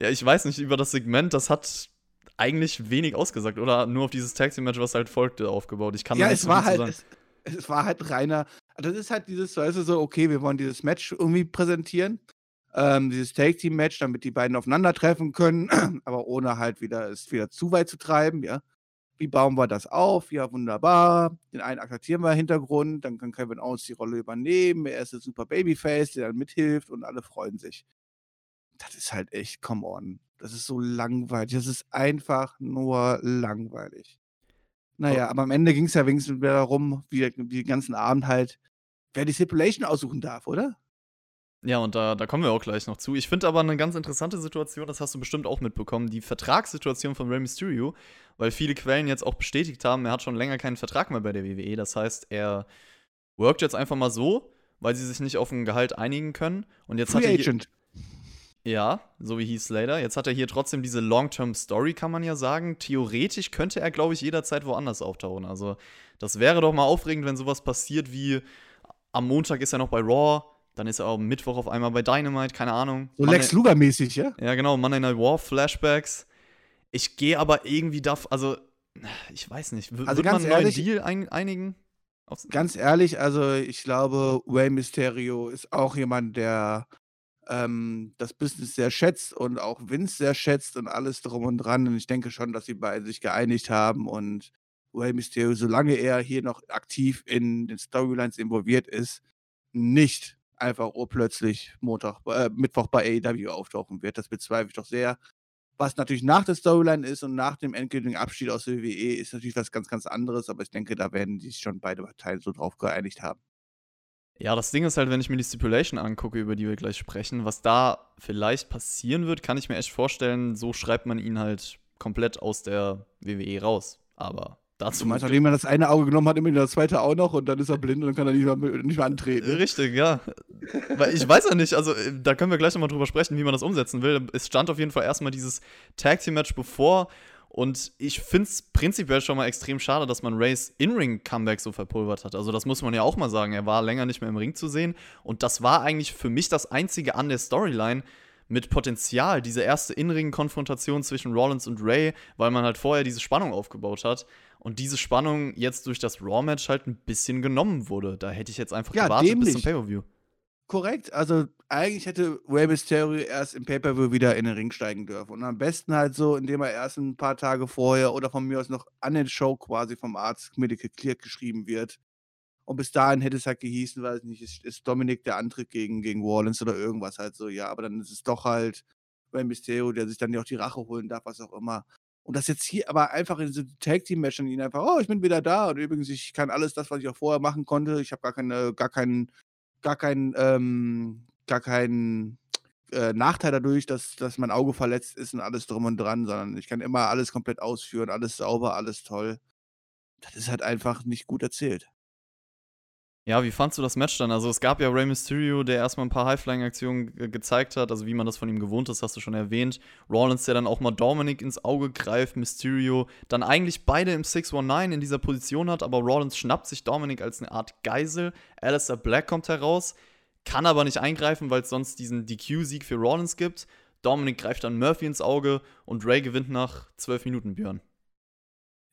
Ja, ich weiß nicht, über das Segment, das hat eigentlich wenig ausgesagt, oder nur auf dieses Taxi-Match, was halt folgte, aufgebaut. Ich kann ja, es war halt, es, es, war halt reiner. Das ist halt dieses, weißt du, so, okay, wir wollen dieses Match irgendwie präsentieren. Ähm, dieses Take-Team-Match, damit die beiden aufeinandertreffen können, aber ohne halt wieder es wieder zu weit zu treiben, ja. Wie bauen wir das auf? Ja, wunderbar. Den einen akzeptieren wir im Hintergrund, dann kann Kevin Owens die Rolle übernehmen. Er ist ein super Babyface, der dann mithilft und alle freuen sich. Das ist halt echt, come on. Das ist so langweilig. Das ist einfach nur langweilig. Naja, aber am Ende ging es ja wenigstens darum, wie, wie den ganzen Abend halt, wer die Stipulation aussuchen darf, oder? Ja, und da, da kommen wir auch gleich noch zu. Ich finde aber eine ganz interessante Situation, das hast du bestimmt auch mitbekommen, die Vertragssituation von Rey Mysterio, weil viele Quellen jetzt auch bestätigt haben, er hat schon länger keinen Vertrag mehr bei der WWE. Das heißt, er workt jetzt einfach mal so, weil sie sich nicht auf ein Gehalt einigen können. Und jetzt Free hat er Agent. Ja, so wie hieß Slater. Jetzt hat er hier trotzdem diese Long-Term-Story, kann man ja sagen. Theoretisch könnte er, glaube ich, jederzeit woanders auftauchen. Also, das wäre doch mal aufregend, wenn sowas passiert wie am Montag ist er noch bei Raw, dann ist er auch Mittwoch auf einmal bei Dynamite, keine Ahnung. So Lex Luger-mäßig, ja? Ja, genau, Monday Night War, Flashbacks. Ich gehe aber irgendwie da, also, ich weiß nicht. W also wird man einen neuen Deal ein einigen? Ganz ehrlich, also ich glaube, Way Mysterio ist auch jemand, der ähm, das Business sehr schätzt und auch Vince sehr schätzt und alles drum und dran. Und ich denke schon, dass sie beide sich geeinigt haben und Way Mysterio, solange er hier noch aktiv in den Storylines involviert ist, nicht einfach urplötzlich Montag, äh, Mittwoch bei AEW auftauchen wird. Das bezweifle ich doch sehr. Was natürlich nach der Storyline ist und nach dem endgültigen Abschied aus der WWE ist natürlich was ganz, ganz anderes, aber ich denke, da werden sich schon beide Parteien so drauf geeinigt haben. Ja, das Ding ist halt, wenn ich mir die Stipulation angucke, über die wir gleich sprechen, was da vielleicht passieren wird, kann ich mir echt vorstellen, so schreibt man ihn halt komplett aus der WWE raus. Aber Dazu meinst, nachdem er das eine Auge genommen hat, immer das zweite auch noch und dann ist er blind und dann kann er nicht mehr, nicht mehr antreten. Richtig, ja. Weil ich weiß ja nicht, also äh, da können wir gleich nochmal drüber sprechen, wie man das umsetzen will. Es stand auf jeden Fall erstmal dieses Tag Team Match bevor und ich finde es prinzipiell schon mal extrem schade, dass man Rays In-Ring-Comeback so verpulvert hat. Also, das muss man ja auch mal sagen. Er war länger nicht mehr im Ring zu sehen. Und das war eigentlich für mich das Einzige an der Storyline mit Potenzial, diese erste In-Ring-Konfrontation zwischen Rollins und Ray, weil man halt vorher diese Spannung aufgebaut hat. Und diese Spannung jetzt durch das Raw-Match halt ein bisschen genommen wurde. Da hätte ich jetzt einfach Ja, gewartet dämlich. bis zum Pay-Per-View. Korrekt, also eigentlich hätte Rey Mysterio erst im Pay-Per-View wieder in den Ring steigen dürfen. Und am besten halt so, indem er erst ein paar Tage vorher oder von mir aus noch an den Show quasi vom Arzt Medical Cleared geschrieben wird. Und bis dahin hätte es halt gehießen, weiß nicht, ist, ist Dominik der Antritt gegen, gegen Rollins oder irgendwas halt so, ja, aber dann ist es doch halt Rey Mysterio, der sich dann ja auch die Rache holen darf, was auch immer. Und das jetzt hier aber einfach in diese Tag-Team-Match und ihn einfach, oh, ich bin wieder da und übrigens, ich kann alles das, was ich auch vorher machen konnte. Ich habe gar keine, gar keinen, gar keinen, ähm, gar keinen äh, Nachteil dadurch, dass, dass mein Auge verletzt ist und alles drum und dran, sondern ich kann immer alles komplett ausführen, alles sauber, alles toll. Das ist halt einfach nicht gut erzählt. Ja, wie fandst du das Match dann? Also es gab ja Rey Mysterio, der erstmal ein paar High-Flying-Aktionen ge gezeigt hat, also wie man das von ihm gewohnt ist, hast du schon erwähnt. Rollins, der dann auch mal Dominic ins Auge greift, Mysterio dann eigentlich beide im 619 in dieser Position hat, aber Rollins schnappt sich Dominic als eine Art Geisel. Alistair Black kommt heraus, kann aber nicht eingreifen, weil es sonst diesen DQ-Sieg für Rollins gibt. Dominic greift dann Murphy ins Auge und Ray gewinnt nach 12 Minuten, Björn.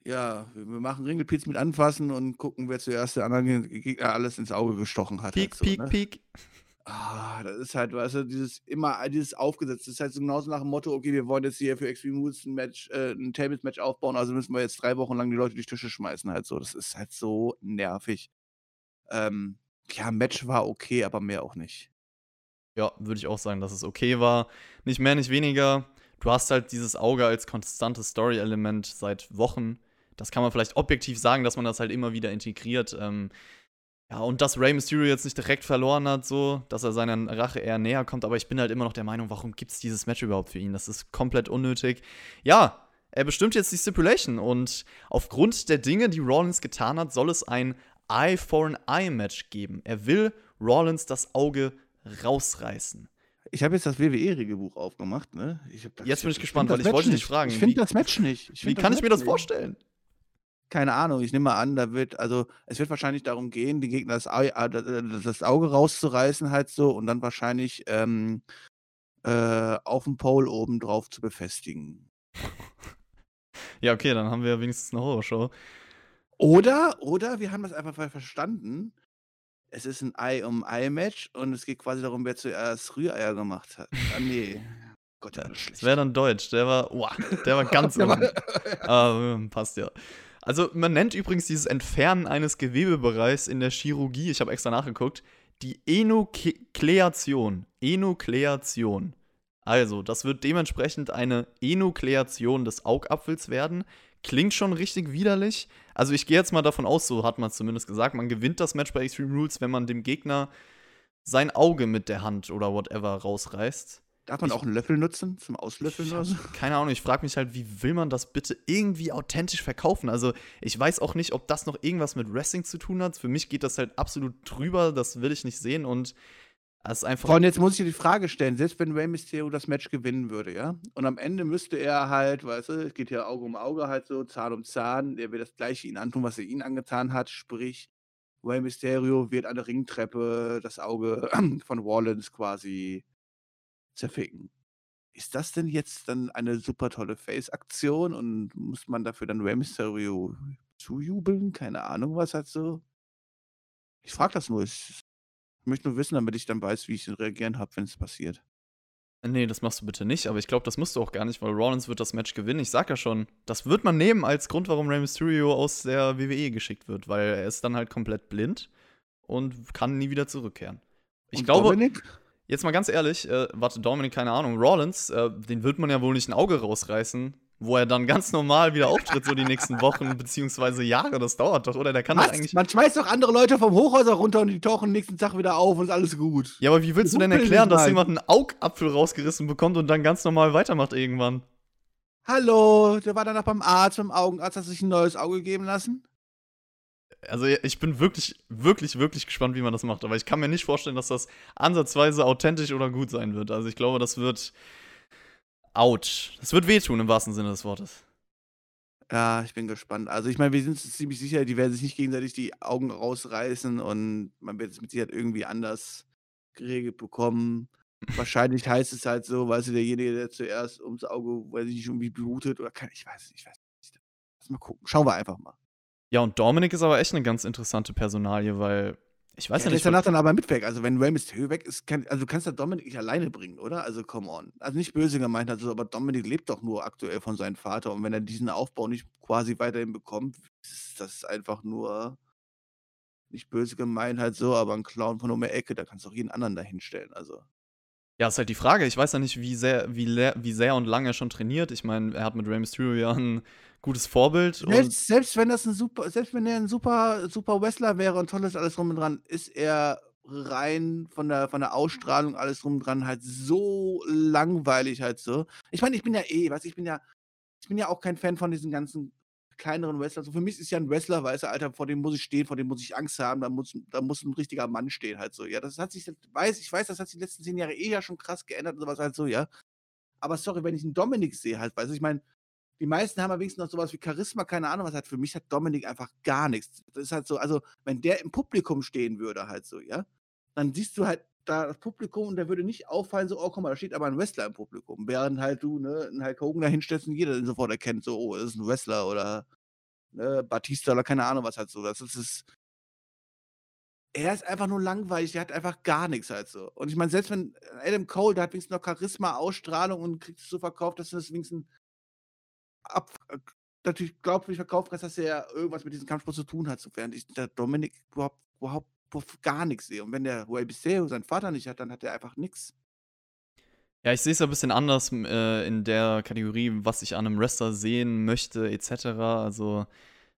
Ja, wir machen Ringelpilz mit anfassen und gucken, wer zuerst der anderen Gegner alles ins Auge gestochen hat. Peak, halt so, peak, ne? peak. Ah, das ist halt, weißt du, dieses immer, dieses aufgesetzt. Das ist halt so genauso nach dem Motto, okay, wir wollen jetzt hier für Extreme Rules ein Match, äh, ein Tables-Match aufbauen, also müssen wir jetzt drei Wochen lang die Leute durch Tische schmeißen, halt so. Das ist halt so nervig. Ähm, ja, Match war okay, aber mehr auch nicht. Ja, würde ich auch sagen, dass es okay war. Nicht mehr, nicht weniger. Du hast halt dieses Auge als konstantes Story-Element seit Wochen. Das kann man vielleicht objektiv sagen, dass man das halt immer wieder integriert. Ähm, ja, und dass Rey Mysterio jetzt nicht direkt verloren hat, so, dass er seiner Rache eher näher kommt, aber ich bin halt immer noch der Meinung, warum gibt es dieses Match überhaupt für ihn? Das ist komplett unnötig. Ja, er bestimmt jetzt die Stipulation und aufgrund der Dinge, die Rollins getan hat, soll es ein Eye for an Eye Match geben. Er will Rollins das Auge rausreißen. Ich habe jetzt das WWE-Regelbuch aufgemacht, ne? Jetzt bin ich gespannt, weil ich wollte dich fragen, Ich finde das Match nicht. Wie kann ich mir das vorstellen? Keine Ahnung, ich nehme mal an, da wird, also es wird wahrscheinlich darum gehen, den Gegner das, Ei, äh, das Auge rauszureißen, halt so, und dann wahrscheinlich ähm, äh, auf dem Pole oben drauf zu befestigen. Ja, okay, dann haben wir wenigstens eine Horrorshow. Oder, oder wir haben das einfach ver- verstanden. Es ist ein Ei um Ei-Match und es geht quasi darum, wer zuerst Rühreier gemacht hat. Ah, nee. Gott, ja, das wäre dann Deutsch. Der war, wow, der war ganz Der war- unten. Aber passt ja. Also, man nennt übrigens dieses Entfernen eines Gewebebereichs in der Chirurgie, ich habe extra nachgeguckt, die Enukleation. Enukleation. Also, das wird dementsprechend eine Enukleation des Augapfels werden. Klingt schon richtig widerlich. Also, ich gehe jetzt mal davon aus, so hat man es zumindest gesagt, man gewinnt das Match bei Extreme Rules, wenn man dem Gegner sein Auge mit der Hand oder whatever rausreißt. Darf man Ich- auch einen Löffel nutzen zum Auslöffeln oder so? keine Ahnung, ich frage mich halt, wie will man das bitte irgendwie authentisch verkaufen? Also, ich weiß auch nicht, ob das noch irgendwas mit Wrestling zu tun hat. Für mich geht das halt absolut drüber, das will ich nicht sehen und es ist einfach. Und jetzt muss ich dir die Frage stellen, selbst wenn Rey Mysterio das Match gewinnen würde, ja, und am Ende müsste er halt, weißt du, es geht ja Auge um Auge halt so, Zahn um Zahn, er wird das gleiche ihn antun, was er ihn angetan hat, sprich, Rey Mysterio wird an der Ringtreppe das Auge von Rollins quasi zerficken. Ist das denn jetzt dann eine super tolle Face-Aktion und muss man dafür dann Rey Mysterio zujubeln? Keine Ahnung, was halt so. Ich frage das nur. Ich möchte nur wissen, damit ich dann weiß, wie ich reagieren habe, wenn es passiert. Nee, das machst du bitte nicht, aber ich glaube, das musst du auch gar nicht, weil Rollins wird das Match gewinnen. Ich sag ja schon, das wird man nehmen als Grund, warum Rey Mysterio aus der WWE geschickt wird, weil er ist dann halt komplett blind und kann nie wieder zurückkehren. Ich Und glaube, Dominik? Jetzt mal ganz ehrlich, äh, warte, Dominik, keine Ahnung, Rollins, äh, den wird man ja wohl nicht ein Auge rausreißen, wo er dann ganz normal wieder auftritt, so die nächsten Wochen beziehungsweise Jahre. Das dauert doch, oder? Der kann Was? eigentlich. Man schmeißt doch andere Leute vom Hochhäuser runter und die tauchen nächsten Tag wieder auf und ist alles gut. Ja, aber wie willst du denn erklären, dass jemand einen Augapfel rausgerissen bekommt und dann ganz normal weitermacht irgendwann? Hallo, der war danach beim Arzt, beim Augenarzt, hat sich ein neues Auge geben lassen. Also ich bin wirklich, wirklich, wirklich gespannt, wie man das macht. Aber ich kann mir nicht vorstellen, dass das ansatzweise authentisch oder gut sein wird. Also ich glaube, das wird ouch. Das wird wehtun im wahrsten Sinne des Wortes. Ja, ich bin gespannt. Also ich meine, wir sind ziemlich sicher, die werden sich nicht gegenseitig die Augen rausreißen und man wird es mit Sicherheit irgendwie anders geregelt bekommen. Wahrscheinlich heißt es halt so, weißt du, derjenige, der zuerst ums Auge, weiß ich nicht, irgendwie blutet oder kann, ich weiß nicht, ich weiß nicht. Lass mal gucken. Schauen wir einfach mal. Ja, und Dominik ist aber echt eine ganz interessante Personalie, weil ich weiß Ja, ja der nicht. ist danach dann aber mit weg. Also wenn Rey Mysterio weg ist, kann, also du kannst ja Dominik nicht alleine bringen, oder? Also come on. Also nicht böse gemeint, also, aber Dominik lebt doch nur aktuell von seinem Vater und wenn er diesen Aufbau nicht quasi weiterhin bekommt, ist das einfach nur nicht böse gemeint halt so, aber ein Clown von um die Ecke, da kannst du auch jeden anderen dahin stellen. Also Ja, ist halt die Frage. Ich weiß ja nicht, wie sehr, wie, wie sehr und lange er schon trainiert. Ich meine, er hat mit Rey Mysterio ja ein gutes Vorbild. Selbst, selbst wenn das ein super, selbst wenn er ein super, super Wrestler wäre und tolles alles drum und dran, ist er rein von der, von der Ausstrahlung alles drum und dran halt so langweilig halt so. Ich meine, ich bin ja eh, was ich bin ja, ich bin ja auch kein Fan von diesen ganzen kleineren Wrestlern. So für mich ist ja ein Wrestler, weißt du, Alter, vor dem muss ich stehen, vor dem muss ich Angst haben, da muss, da muss ein richtiger Mann stehen halt so. Ja, das hat sich, weiß, ich weiß, das hat sich die letzten zehn Jahre eh ja schon krass geändert und sowas halt so, ja. Aber sorry, wenn ich einen Dominik sehe halt, weißt du, ich meine, die meisten haben wenigstens noch sowas wie Charisma, keine Ahnung was hat. Für mich hat Dominik einfach gar nichts. Das ist halt so, also wenn der im Publikum stehen würde, halt so, ja, dann siehst du halt da das Publikum und der würde nicht auffallen, so, oh, guck mal, da steht aber ein Wrestler im Publikum. Während halt du, ne, einen Hulk Hogan da hinstellst und jeder den sofort erkennt, so, oh, das ist ein Wrestler oder ne, Batista oder keine Ahnung was halt so. Das ist, ist er ist einfach nur langweilig, der hat einfach gar nichts halt so. Und ich meine, selbst wenn Adam Cole, der hat wenigstens noch Charisma, Ausstrahlung und kriegt es so verkauft, dass du das wenigstens ab, äh, natürlich glaubwürdig verkauft hast, dass er irgendwas mit diesem Kampfsport zu tun hat, so während ich der Dominik überhaupt, überhaupt, überhaupt gar nichts sehe. Und wenn der Rey Mysterio seinen Vater nicht hat, dann hat er einfach nichts. Ja, ich sehe es ein bisschen anders äh, in der Kategorie, was ich an einem Wrestler sehen möchte, etc. Also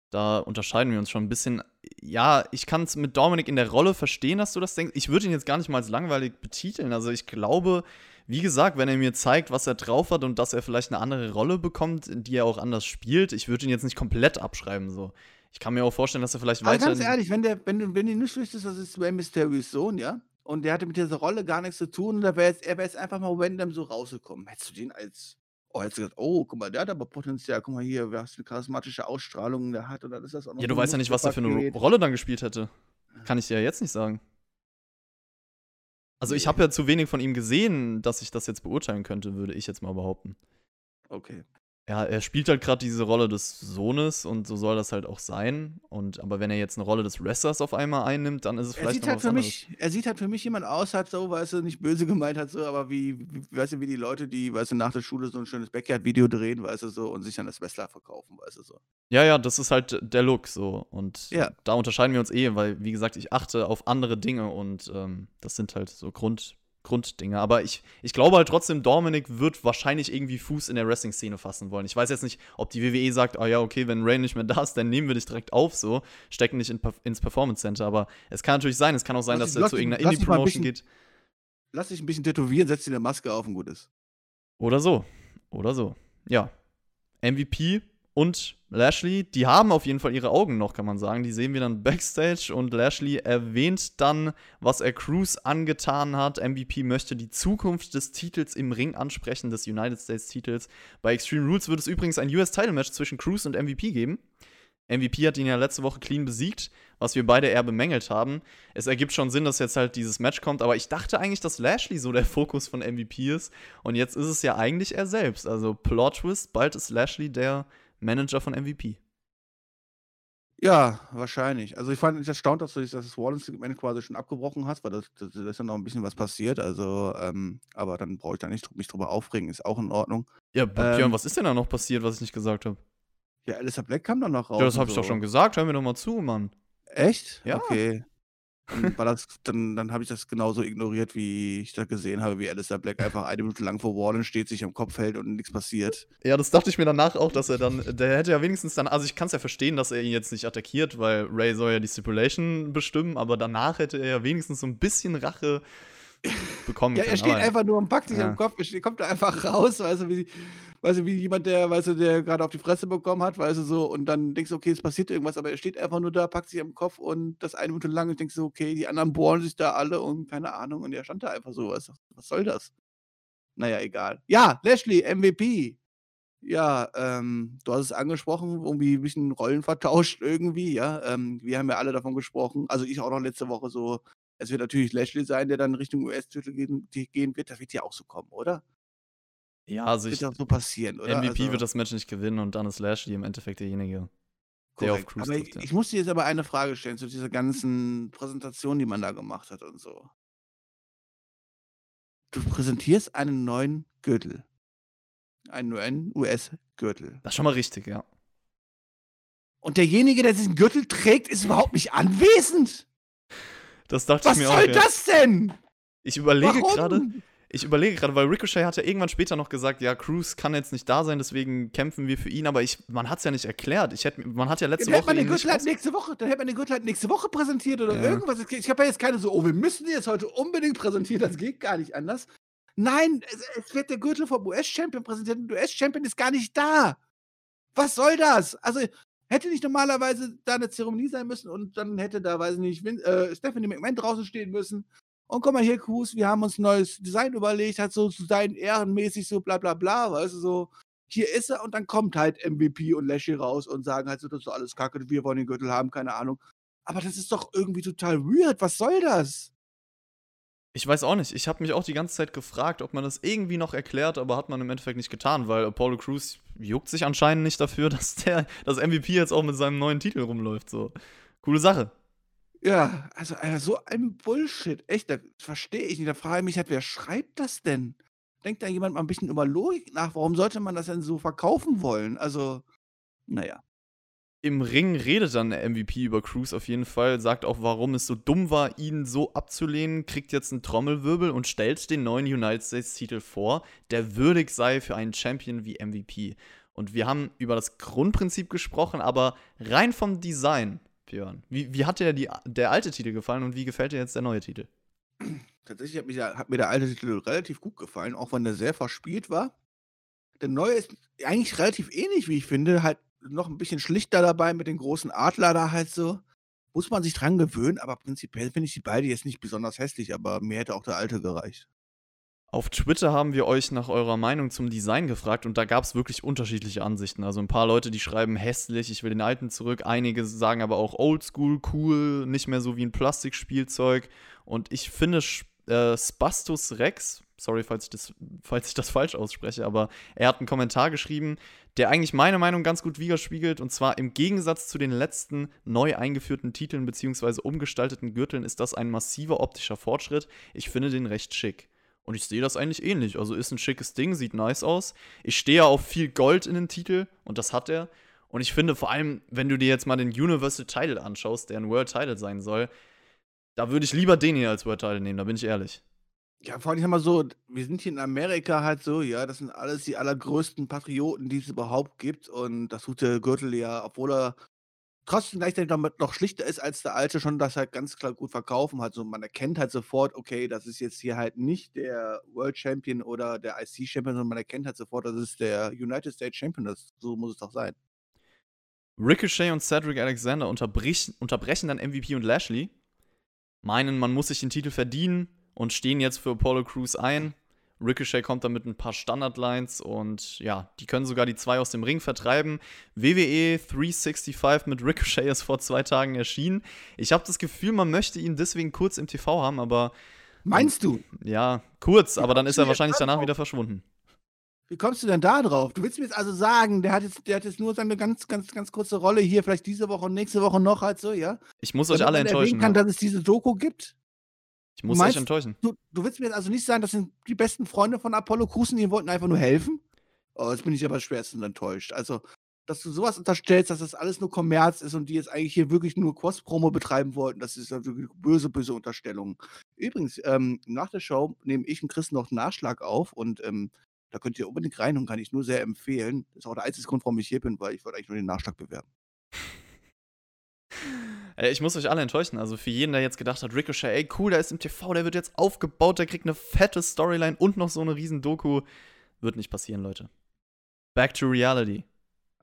da unterscheiden wir uns schon ein bisschen. Ja, ich kann es mit Dominik in der Rolle verstehen, dass du das denkst. Ich würde ihn jetzt gar nicht mal als langweilig betiteln. Also ich glaube, wie gesagt, wenn er mir zeigt, was er drauf hat und dass er vielleicht eine andere Rolle bekommt, die er auch anders spielt, ich würde ihn jetzt nicht komplett abschreiben. So. Ich kann mir auch vorstellen, dass er vielleicht Aber weiter. ganz ehrlich, wenn, der, wenn, du, wenn du nicht wüsstest, das ist Rey Mysterios Sohn, ja, und der hatte mit dieser Rolle gar nichts zu tun, da wär jetzt, er wäre jetzt einfach mal random so rausgekommen. Hättest du den als, oh, hättest du gesagt, oh, guck mal, der hat aber Potenzial, guck mal hier, wer hast eine charismatische Ausstrahlung, der hat, oder ist das auch noch ja, du weißt ja nicht, was er für eine? Rolle dann gespielt hätte. Kann ich dir ja jetzt nicht sagen. Also ich habe ja zu wenig von ihm gesehen, dass ich das jetzt beurteilen könnte, würde ich jetzt mal behaupten. Okay. Ja, er spielt halt gerade diese Rolle des Sohnes und so soll das halt auch sein. Und aber wenn er jetzt eine Rolle des Wrestlers auf einmal einnimmt, dann ist es Er vielleicht sieht noch halt was für anderes. mich, er sieht halt für mich jemand aus, halt so, weißt du, nicht böse gemeint hat so, aber wie, weißt du, wie die Leute, die, weißt du, nach der Schule so ein schönes Backyard-Video drehen, weißt du, so, und sich dann als Wrestler verkaufen, weißt du, so. Ja, ja, das ist halt der Look so. Und Ja. da unterscheiden wir uns eh, weil, wie gesagt, ich achte auf andere Dinge und ähm, das sind halt so Grund, Grunddinge. Aber ich, ich glaube halt trotzdem, Dominik wird wahrscheinlich irgendwie Fuß in der Wrestling-Szene fassen wollen. Ich weiß jetzt nicht, ob die WWE sagt, ah ja, okay, wenn Ray nicht mehr da ist, dann nehmen wir dich direkt auf, so, stecken dich in, ins Performance Center. Aber es kann natürlich sein, es kann auch sein, Lass dass er zu irgendeiner Indie-Promotion geht. Lass dich ein bisschen tätowieren, setz dir eine Maske auf und gut ist. Oder so. Oder so. Ja. MVP und Lashley, die haben auf jeden Fall ihre Augen noch, kann man sagen. Die sehen wir dann backstage und Lashley erwähnt dann, was er Cruz angetan hat. MVP möchte die Zukunft des Titels im Ring ansprechen, des United States Titels. Bei Extreme Rules wird es übrigens ein US-Title-Match zwischen Cruz und MVP geben. MVP hat ihn ja letzte Woche clean besiegt, was wir beide eher bemängelt haben. Es ergibt schon Sinn, dass jetzt halt dieses Match kommt, aber ich dachte eigentlich, dass Lashley so der Fokus von MVP ist. Und jetzt ist es ja eigentlich er selbst. Also Plot Twist, bald ist Lashley der Manager von MVP. Ja, wahrscheinlich. Also ich fand mich erstaunt, dass du dass das Wallace-Segment quasi schon abgebrochen hast, weil da ist ja noch ein bisschen was passiert. Also, ähm, aber dann brauche ich da nicht mich drüber aufregen, ist auch in Ordnung. Ja, Björn, Ähm, was ist denn da noch passiert, was ich nicht gesagt habe? Ja, Alistair Black kam dann noch raus. Ja, das habe ich doch so. schon gesagt. Hör mir doch mal zu, Mann. Echt? Ja. Okay. Dann, war das, dann, dann habe ich das genauso ignoriert, wie ich da gesehen habe, wie Alistair Black einfach eine Minute lang vor Warren steht, sich am Kopf hält und nichts passiert. Ja, das dachte ich mir danach auch, dass er dann, der hätte ja wenigstens dann, also ich kann es ja verstehen, dass er ihn jetzt nicht attackiert, weil Ray soll ja die Stipulation bestimmen, aber danach hätte er ja wenigstens so ein bisschen Rache bekommen Ja, können. er steht aber- einfach nur und packt sich Ja. am Kopf. Er kommt da einfach raus, weißt du, wie, weißt du, wie jemand, der, weißt du, der gerade auf die Fresse bekommen hat, weißt du, so, und dann denkst du, okay, es passiert irgendwas, aber er steht einfach nur da, packt sich am Kopf und das eine Minute lang und denkst du, okay, die anderen bohren sich da alle und keine Ahnung, und er stand da einfach so, was, was soll das? Naja, egal. Ja, Lashley, MVP. Ja, ähm, du hast es angesprochen, irgendwie ein bisschen Rollen vertauscht irgendwie, ja. Ähm, wir haben ja alle davon gesprochen, also ich auch noch letzte Woche so, es wird natürlich Lashley sein, der dann Richtung US-Titel gehen, gehen wird. Das wird ja auch so kommen, oder? ja, also Wird ich, auch so passieren, oder? MVP also, wird das Match nicht gewinnen und dann ist Lashley im Endeffekt derjenige. der auf. Cruise Aber ich, ja. ich muss dir jetzt aber eine Frage stellen zu dieser ganzen Präsentation, die man da gemacht hat und so. Du präsentierst einen neuen Gürtel. Einen neuen US-Gürtel. Das ist schon mal richtig, ja. Und derjenige, der diesen Gürtel trägt, ist überhaupt nicht anwesend. Das dachte Was ich mir soll auch. Ja. das denn? Ich überlege gerade, ich überlege gerade, weil Ricochet hat ja irgendwann später noch gesagt, ja, Cruz kann jetzt nicht da sein, deswegen kämpfen wir für ihn, aber ich, man hat es ja nicht erklärt. Ich hätte, man hat ja letzte Dann hätte Woche man den Gürtel halt nächste Woche, dann hätte man den Gürtel halt nächste Woche präsentiert oder Ja. irgendwas. Ich habe ja jetzt keine so, oh, wir müssen den jetzt heute unbedingt präsentieren, das geht gar nicht anders. Nein, es, es wird der Gürtel vom US-Champion präsentiert und der US-Champion ist gar nicht da. Was soll das? Also, hätte nicht normalerweise da eine Zeremonie sein müssen und dann hätte da, weiß ich nicht, Vin, äh, Stephanie McMahon draußen stehen müssen. Und guck mal hier, Cruz, wir haben uns ein neues Design überlegt, hat so zu sein ehrenmäßig so bla bla bla, weißt du, so, hier ist er und dann kommt halt MVP und Lashley raus und sagen halt so, das ist alles kacke, wir wollen den Gürtel haben, keine Ahnung. Aber das ist doch irgendwie total weird, was soll das? Ich weiß auch nicht. Ich habe mich auch die ganze Zeit gefragt, ob man das irgendwie noch erklärt, aber hat man im Endeffekt nicht getan, weil Apollo Crews juckt sich anscheinend nicht dafür, dass der das MVP jetzt auch mit seinem neuen Titel rumläuft. So. Coole Sache. Ja, also äh, so ein Bullshit. Echt, da verstehe ich nicht. Da frage ich mich halt, wer schreibt das denn? Denkt da jemand mal ein bisschen über Logik nach? Warum sollte man das denn so verkaufen wollen? Also, naja. Im Ring redet dann der MVP über Cruz auf jeden Fall, sagt auch, warum es so dumm war, ihn so abzulehnen, kriegt jetzt einen Trommelwirbel und stellt den neuen United States-Titel vor, der würdig sei für einen Champion wie MVP. Und wir haben über das Grundprinzip gesprochen, aber rein vom Design, Björn, wie, wie hat dir die, der alte Titel gefallen und wie gefällt dir jetzt der neue Titel? Tatsächlich hat mir, der, hat mir der alte Titel relativ gut gefallen, auch wenn der sehr verspielt war. Der neue ist eigentlich relativ ähnlich, wie ich finde. Halt noch ein bisschen schlichter dabei mit den großen Adler da halt so. Muss man sich dran gewöhnen, aber prinzipiell finde ich die beide jetzt nicht besonders hässlich, aber mir hätte auch der alte gereicht. Auf Twitter haben wir euch nach eurer Meinung zum Design gefragt und da gab es wirklich unterschiedliche Ansichten. Also ein paar Leute, die schreiben hässlich, ich will den alten zurück. Einige sagen aber auch oldschool, cool, nicht mehr so wie ein Plastikspielzeug. Und ich finde äh, Spastus Rex, sorry, falls ich, das, falls ich das falsch ausspreche, aber er hat einen Kommentar geschrieben, der eigentlich meine Meinung ganz gut widerspiegelt. Und zwar im Gegensatz zu den letzten neu eingeführten Titeln bzw. umgestalteten Gürteln ist das ein massiver optischer Fortschritt. Ich finde den recht schick. Und ich sehe das eigentlich ähnlich. Also ist ein schickes Ding, sieht nice aus. Ich stehe ja auf viel Gold in den Titel und das hat er. Und ich finde vor allem, wenn du dir jetzt mal den Universal Title anschaust, der ein World Title sein soll, da würde ich lieber den hier als World Title nehmen, da bin ich ehrlich. Ja, vor allem, mal so, wir sind hier in Amerika halt so, ja, das sind alles die allergrößten Patrioten, die es überhaupt gibt. Und das tut der Gürtel ja, obwohl er trotzdem gleichzeitig damit noch schlichter ist als der alte, schon das halt ganz klar gut verkaufen hat. So, man erkennt halt sofort, okay, das ist jetzt hier halt nicht der World Champion oder der IC Champion, sondern man erkennt halt sofort, das ist der United States Champion. Das, so muss es doch sein. Ricochet und Cedric Alexander unterbrich, unterbrechen dann MVP und Lashley, meinen, man muss sich den Titel verdienen und stehen jetzt für Apollo Crews ein. Ricochet kommt dann mit ein paar Standardlines und ja, die können sogar die zwei aus dem Ring vertreiben. WWE 365 mit Ricochet ist vor zwei Tagen erschienen. Ich habe das Gefühl, man möchte ihn deswegen kurz im TV haben, aber Meinst du? ja, kurz, aber dann ist er wahrscheinlich danach wieder verschwunden. Wie kommst du denn da drauf? Du willst mir jetzt also sagen, der hat jetzt, der hat jetzt nur seine ganz, ganz, ganz kurze Rolle hier, vielleicht diese Woche und nächste Woche noch halt so, ja? Ich muss euch Damit alle man erwähnen enttäuschen. kann, Ja. dass es diese Doku gibt? Ich muss meinst- euch enttäuschen. Du, du willst mir jetzt also nicht sagen, das sind die besten Freunde von Apollo Crews und die wollten einfach nur helfen? Oh, jetzt bin ich aber schwerstens enttäuscht. Also, dass du sowas unterstellst, dass das alles nur Kommerz ist und die jetzt eigentlich hier wirklich nur Cross-Promo betreiben wollten, das ist ja wirklich böse, böse Unterstellung. Übrigens, ähm, nach der Show nehme ich und Chris noch einen Nachschlag auf und ähm, da könnt ihr unbedingt rein und kann ich nur sehr empfehlen. Das ist auch der einzige Grund, warum ich hier bin, weil ich wollte eigentlich nur den Nachschlag bewerben. Ey, ich muss euch alle enttäuschen. Also für jeden, der jetzt gedacht hat, Ricochet, ey, cool, der ist im TV, der wird jetzt aufgebaut, der kriegt eine fette Storyline und noch so eine riesen Doku. Wird nicht passieren, Leute. Back to reality.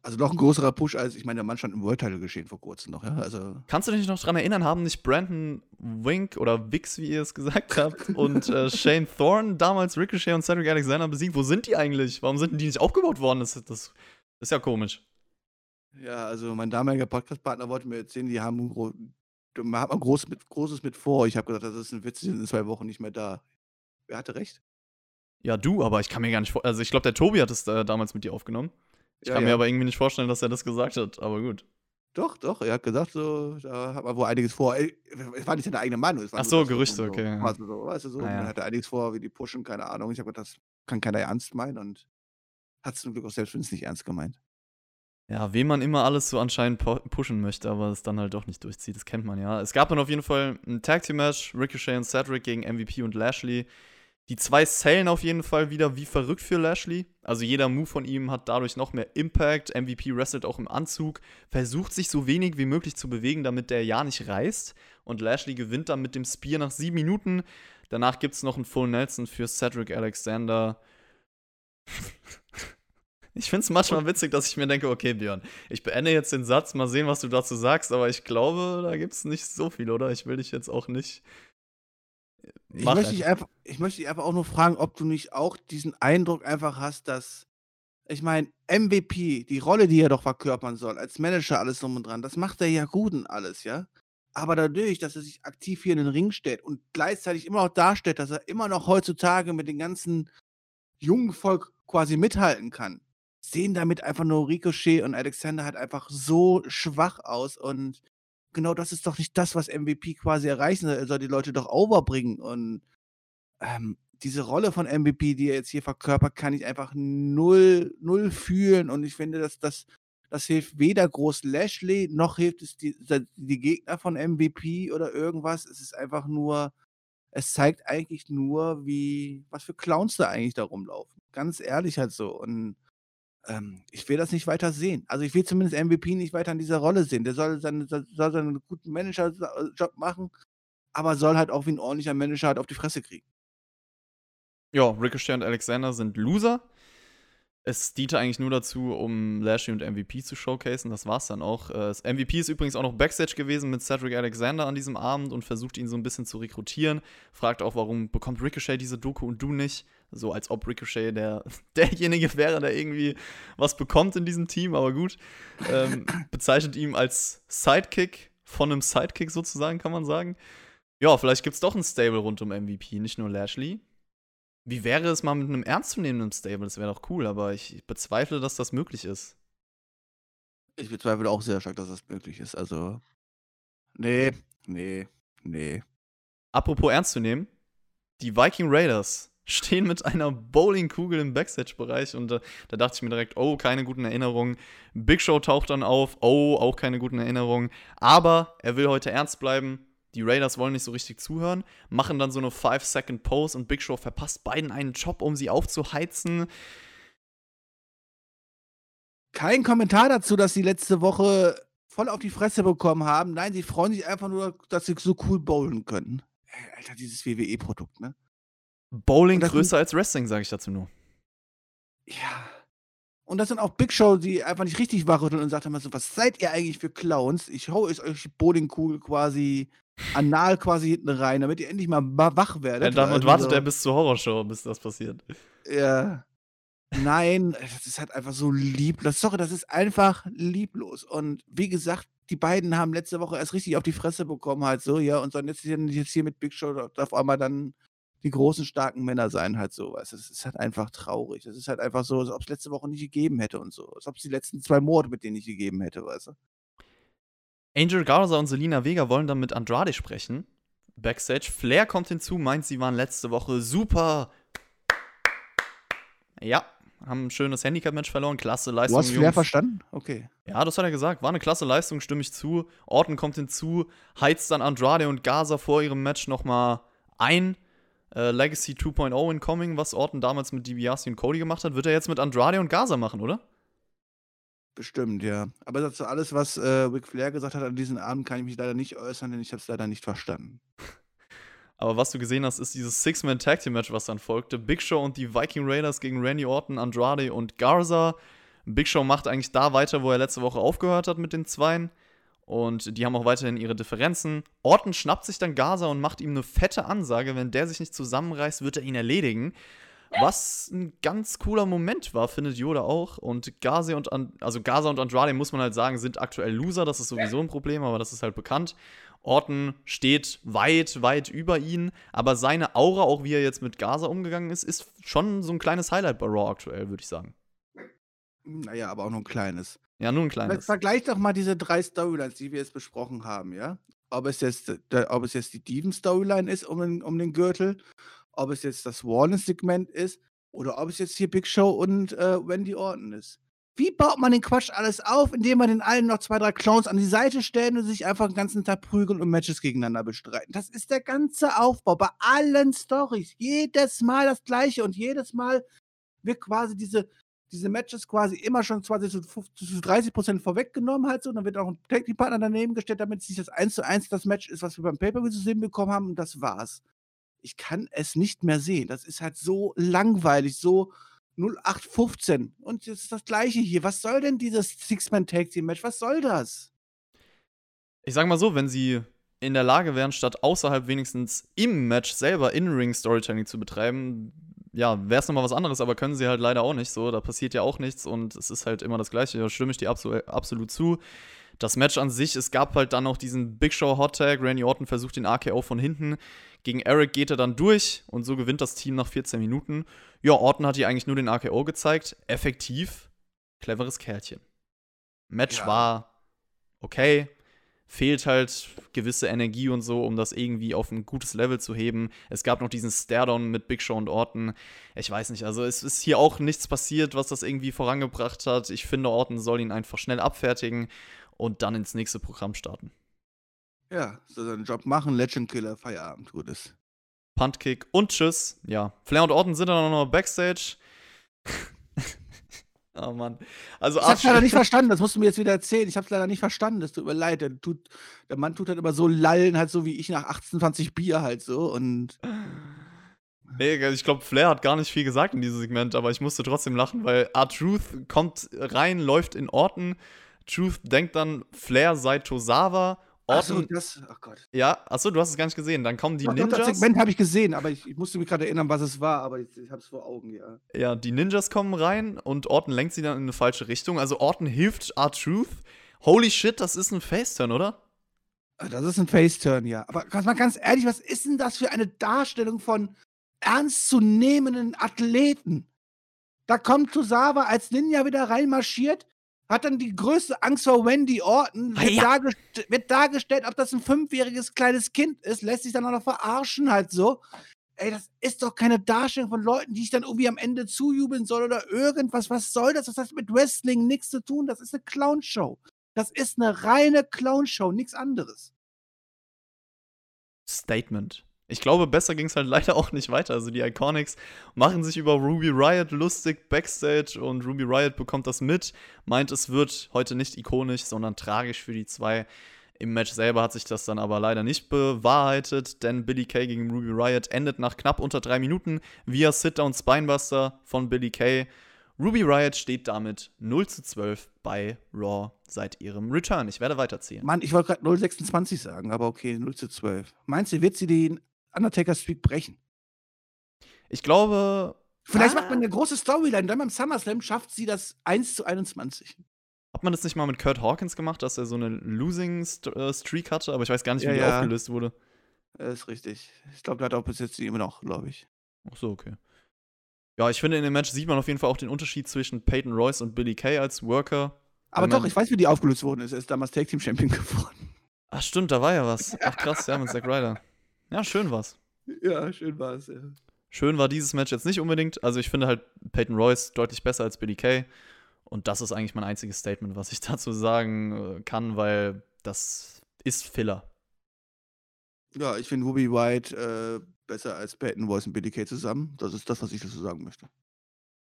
Also noch ein größerer Push als, ich meine, der Mann stand im World Title geschehen vor kurzem noch, ja. Also Kannst du dich noch dran erinnern, haben nicht Brandon Wink oder Wix, wie ihr es gesagt habt, und äh, Shane Thorne damals Ricochet und Cedric Alexander besiegt? Wo sind die eigentlich? Warum sind die nicht aufgebaut worden? Das, das, das ist ja komisch. Ja, also mein damaliger Podcast-Partner wollte mir erzählen, die haben ein, gro hat mal groß mit, Großes mit vor. Ich habe gesagt, das ist ein Witz, die sind in zwei Wochen nicht mehr da. Wer hatte recht? Ja, du, aber ich kann mir gar nicht vorstellen. Also, ich glaube, der Tobi hat es äh, damals mit dir aufgenommen. Ich Ja, kann mir ja. aber irgendwie nicht vorstellen, dass er das gesagt hat, aber gut. Doch, doch, er hat gesagt, so, da hat man wohl einiges vor. Es war nicht seine eigene Meinung. Es war Ach so, Gerüchte, so- okay, was So, weißt du, so, Ah, ja. man hatte einiges vor, wie die pushen, keine Ahnung. Ich habe gedacht, das kann keiner ernst meinen und hat es zum Glück auch selbst wenn es nicht ernst gemeint. Ja, wem man immer alles so anscheinend pu- pushen möchte, aber es dann halt doch nicht durchzieht, das kennt man ja. Es gab dann auf jeden Fall ein Tag Team Match, Ricochet und Cedric gegen MVP und Lashley. Die zwei zählen auf jeden Fall wieder wie verrückt für Lashley. Also jeder Move von ihm hat dadurch noch mehr Impact. MVP wrestelt auch im Anzug, versucht sich so wenig wie möglich zu bewegen, damit der ja nicht reißt. Und Lashley gewinnt dann mit dem Spear nach sieben Minuten. Danach gibt es noch einen Full Nelson für Cedric Alexander. Ich finde es manchmal witzig, dass ich mir denke, okay, Björn, ich beende jetzt den Satz, mal sehen, was du dazu sagst, aber ich glaube, da gibt es nicht so viel, oder? Ich will dich jetzt auch nicht. Ich möchte, dich einfach. einfach, ich möchte dich einfach auch nur fragen, ob du nicht auch diesen Eindruck einfach hast, dass, ich meine, MVP, die Rolle, die er doch verkörpern soll, als Manager alles drum und dran, das macht er ja gut und alles, ja. Aber dadurch, dass er sich aktiv hier in den Ring stellt und gleichzeitig immer noch darstellt, dass er immer noch heutzutage mit dem ganzen jungen Volk quasi mithalten kann, sehen damit einfach nur Ricochet und Alexander halt einfach so schwach aus und genau das ist doch nicht das, was MVP quasi erreichen soll. Er soll die Leute doch overbringen. Und ähm, diese Rolle von MVP, die er jetzt hier verkörpert, kann ich einfach null, null fühlen. Und ich finde, dass das, das hilft weder groß Lashley, noch hilft es die, die Gegner von MVP oder irgendwas. Es ist einfach nur, es zeigt eigentlich nur, wie, was für Clowns da eigentlich da rumlaufen. Ganz ehrlich halt so. Und ähm, ich will das nicht weiter sehen. Also ich will zumindest MVP nicht weiter in dieser Rolle sehen. Der soll, seine, soll seinen guten Manager-Job machen, aber soll halt auch wie ein ordentlicher Manager halt auf die Fresse kriegen. Ja, Ricochet und Alexander sind Loser. Es diente eigentlich nur dazu, um Lashley und MVP zu showcasen. Das war's dann auch. Äh, das MVP ist übrigens auch noch Backstage gewesen mit Cedric Alexander an diesem Abend und versucht ihn so ein bisschen zu rekrutieren. Fragt auch, warum bekommt Ricochet diese Doku und du nicht? So als ob Ricochet der, derjenige wäre, der irgendwie was bekommt in diesem Team, aber gut. Ähm, bezeichnet ihn als Sidekick von einem Sidekick sozusagen, kann man sagen. Ja, vielleicht gibt's doch ein Stable rund um MVP, nicht nur Lashley. Wie wäre es mal mit einem ernstzunehmenden Stable? Das wäre doch cool, aber ich bezweifle, dass das möglich ist. Ich bezweifle auch sehr stark, dass das möglich ist. Also, nee, nee, nee. Apropos ernst zu nehmen, die Viking Raiders stehen mit einer Bowlingkugel im Backstage-Bereich und äh, da dachte ich mir direkt, oh, keine guten Erinnerungen. Big Show taucht dann auf, oh, auch keine guten Erinnerungen. Aber er will heute ernst bleiben. Die Raiders wollen nicht so richtig zuhören, machen dann so eine 5-Second-Pose und Big Show verpasst beiden einen Job, um sie aufzuheizen. Kein Kommentar dazu, dass sie letzte Woche voll auf die Fresse bekommen haben. Nein, sie freuen sich einfach nur, dass sie so cool bowlen können. Ey, Alter, dieses WWE-Produkt, ne? Bowling größer als Wrestling, sage ich dazu nur. Ja. Und das sind auch Big Show, die einfach nicht richtig wachrütteln und sagt immer so, was seid ihr eigentlich für Clowns? Ich hau euch die Bowlingkugel quasi anal quasi hinten rein, damit ihr endlich mal wa- wach werdet. Damit Also wartet er bis zur Horrorshow, bis das passiert. Ja. Nein, das ist halt einfach so lieblos. Sorry, das ist einfach lieblos. Und wie gesagt, die beiden haben letzte Woche erst richtig auf die Fresse bekommen, halt so, ja, und sollen jetzt jetzt hier mit Big Show auf einmal dann die großen, starken Männer sein, halt so, weißt du. Es ist halt einfach traurig. Es ist halt einfach so, als ob es letzte Woche nicht gegeben hätte und so. Als ob es die letzten zwei Monate mit denen nicht gegeben hätte, weißt du. Angel Garza und Selina Vega wollen dann mit Andrade sprechen. Backstage. Flair kommt hinzu, meint, sie waren letzte Woche super. Ja, haben ein schönes Handicap-Match verloren. Klasse Du Leistung. hast Flair Jungs. verstanden? Okay. Ja, das hat er gesagt. War eine klasse Leistung, stimme ich zu. Orton kommt hinzu, heizt dann Andrade und Gaza vor ihrem Match nochmal ein. Äh, Legacy 2.0 incoming, was Orton damals mit DiBiase und Cody gemacht hat, wird er jetzt mit Andrade und Gaza machen, oder? Bestimmt, ja. Aber dazu alles, was äh, Ric Flair gesagt hat an diesem Abend, kann ich mich leider nicht äußern, denn ich habe es leider nicht verstanden. Aber was du gesehen hast, ist dieses Six-Man-Tag-Team-Match, was dann folgte. Big Show und die Viking Raiders gegen Randy Orton, Andrade und Garza. Big Show macht eigentlich da weiter, wo er letzte Woche aufgehört hat mit den Zweien. Und die haben auch weiterhin ihre Differenzen. Orton schnappt sich dann Garza und macht ihm eine fette Ansage. Wenn der sich nicht zusammenreißt, wird er ihn erledigen. Was ein ganz cooler Moment war, findet Yoda auch. Und Gaza und, An also Gaza und Andrade, muss man halt sagen, sind aktuell Loser. Das ist sowieso ein Problem, aber das ist halt bekannt. Orton steht weit, weit über ihn. Aber seine Aura, auch wie er jetzt mit Gaza umgegangen ist, ist schon so ein kleines Highlight bei Raw aktuell, würde ich sagen. Naja, aber auch nur ein kleines. Ja, nur ein kleines. Vergleich doch mal diese drei Storylines, die wir jetzt besprochen haben, ja? Ob es jetzt, ob es jetzt die Diven-Storyline ist um den, um den Gürtel ob es jetzt das Warner-Segment ist oder ob es jetzt hier Big Show und äh, Wendy Orton ist. Wie baut man den Quatsch alles auf, indem man den allen noch zwei, drei Clowns an die Seite stellen und sich einfach den ganzen Tag prügeln und Matches gegeneinander bestreiten? Das ist der ganze Aufbau bei allen Stories. Jedes Mal das Gleiche und jedes Mal wird quasi diese, diese Matches quasi immer schon quasi zu, zu 30 Prozent vorweggenommen halt so. Und dann wird auch ein Tag-Partner daneben gestellt, damit es nicht das 1 zu 1 das Match ist, was wir beim Pay-Per-View zu sehen bekommen haben. Und das war's ich kann es nicht mehr sehen. Das ist halt so langweilig, so 0815. Und es ist das Gleiche hier. Was soll denn dieses Six-Man-Tag-Team-Match? Was soll das? Ich sag mal so, wenn sie in der Lage wären, statt außerhalb wenigstens im Match selber In-Ring-Storytelling zu betreiben, ja, wäre es nochmal was anderes, aber können sie halt leider auch nicht so. Da passiert ja auch nichts und es ist halt immer das Gleiche. Da stimme ich dir absolut, absolut zu. Das Match an sich, es gab halt dann noch diesen Big Show Hot Tag. Randy Orton versucht den RKO von hinten. Gegen Eric geht er dann durch und so gewinnt das Team nach 14 Minuten. Ja, Orton hat hier eigentlich nur den AKO gezeigt. Effektiv, cleveres Kerlchen. Match ja. war okay. Fehlt halt gewisse Energie und so, um das irgendwie auf ein gutes Level zu heben. Es gab noch diesen Staredown mit Big Show und Orton. Ich weiß nicht, also es ist hier auch nichts passiert, was das irgendwie vorangebracht hat. Ich finde, Orton soll ihn einfach schnell abfertigen und dann ins nächste Programm starten. Ja, so seinen Job machen, Legend Killer, Feierabend, gutes. Puntkick und Tschüss. Ja, Flair und Orton sind dann noch Backstage. Oh Mann. Also ich hab's leider nicht verstanden, das musst du mir jetzt wieder erzählen. Ich hab's leider nicht verstanden, das tut mir leid. Der, tut, der Mann tut halt immer so lallen, halt so wie ich nach 28 Bier halt so und. Nee, ich glaube, Flair hat gar nicht viel gesagt in diesem Segment, aber ich musste trotzdem lachen, weil R-Truth kommt rein, läuft in Orton. Truth denkt dann, Flair sei Tosawa Orton, achso, das, ach Gott. Ja, achso, du hast es gar nicht gesehen. Dann kommen die Ach, Ninjas. Das Segment habe ich gesehen, aber ich, ich musste mich gerade erinnern, was es war, aber ich, ich habe es vor Augen, ja. Ja, die Ninjas kommen rein und Orton lenkt sie dann in eine falsche Richtung. Also Orton hilft R-Truth. Holy shit, das ist ein Faceturn, oder? Ah, das ist ein Faceturn, ja. Aber mal ganz ehrlich, was ist denn das für eine Darstellung von ernstzunehmenden Athleten? Da kommt Tosawa als Ninja wieder reinmarschiert, hat dann die größte Angst vor Wendy Orton, wird, ja. dargest wird dargestellt, ob das ein fünfjähriges kleines Kind ist, lässt sich dann auch noch verarschen halt so. Ey, das ist doch keine Darstellung von Leuten, die ich dann irgendwie am Ende zujubeln soll oder irgendwas. Was soll das? Das hat mit Wrestling nichts zu tun. Das ist eine Clownshow. Das ist eine reine Clownshow, nichts anderes. Statement. Ich glaube, besser ging es halt leider auch nicht weiter. Also die Iconics machen sich über Ruby Riot lustig backstage und Ruby Riot bekommt das mit, meint, es wird heute nicht ikonisch, sondern tragisch für die zwei. Im Match selber hat sich das dann aber leider nicht bewahrheitet, denn Billy Kay gegen Ruby Riot endet nach knapp unter drei Minuten via Sit-Down Spinebuster von Billy Kay. Ruby Riot steht damit 0 zu 12 bei Raw seit ihrem Return. Ich werde weiterzählen. Mann, ich wollte gerade 0,26 sagen, aber okay, 0 zu 12. Meinst du, wird sie den Undertaker Streak brechen. Ich glaube. Vielleicht ah. macht man eine große Storyline, dann beim SummerSlam schafft sie das 1 zu 21. Hat man das nicht mal mit Kurt Hawkins gemacht, dass er so eine Losing äh, Streak hatte, aber ich weiß gar nicht, wie ja, die ja. aufgelöst wurde. Das ist richtig. Ich glaube, der hat auch bis jetzt immer noch, glaube ich. Ach so, okay. Ja, ich finde, in dem Match sieht man auf jeden Fall auch den Unterschied zwischen Peyton Royce und Billy Kay als Worker. Aber doch, ich weiß, wie die aufgelöst worden ist. Er ist damals Tag Team Champion geworden. Ach, stimmt, da war ja was. Ach, krass, ja, mit Zack Ryder. Ja, schön war's. Ja, schön war's, ja. Schön war dieses Match jetzt nicht unbedingt. Also ich finde halt Peyton Royce deutlich besser als Billy Kay. Und das ist eigentlich mein einziges Statement, was ich dazu sagen äh, kann, weil das ist Filler. Ja, ich finde Ruby White äh, besser als Peyton Royce und Billy Kay zusammen. Das ist das, was ich dazu sagen möchte.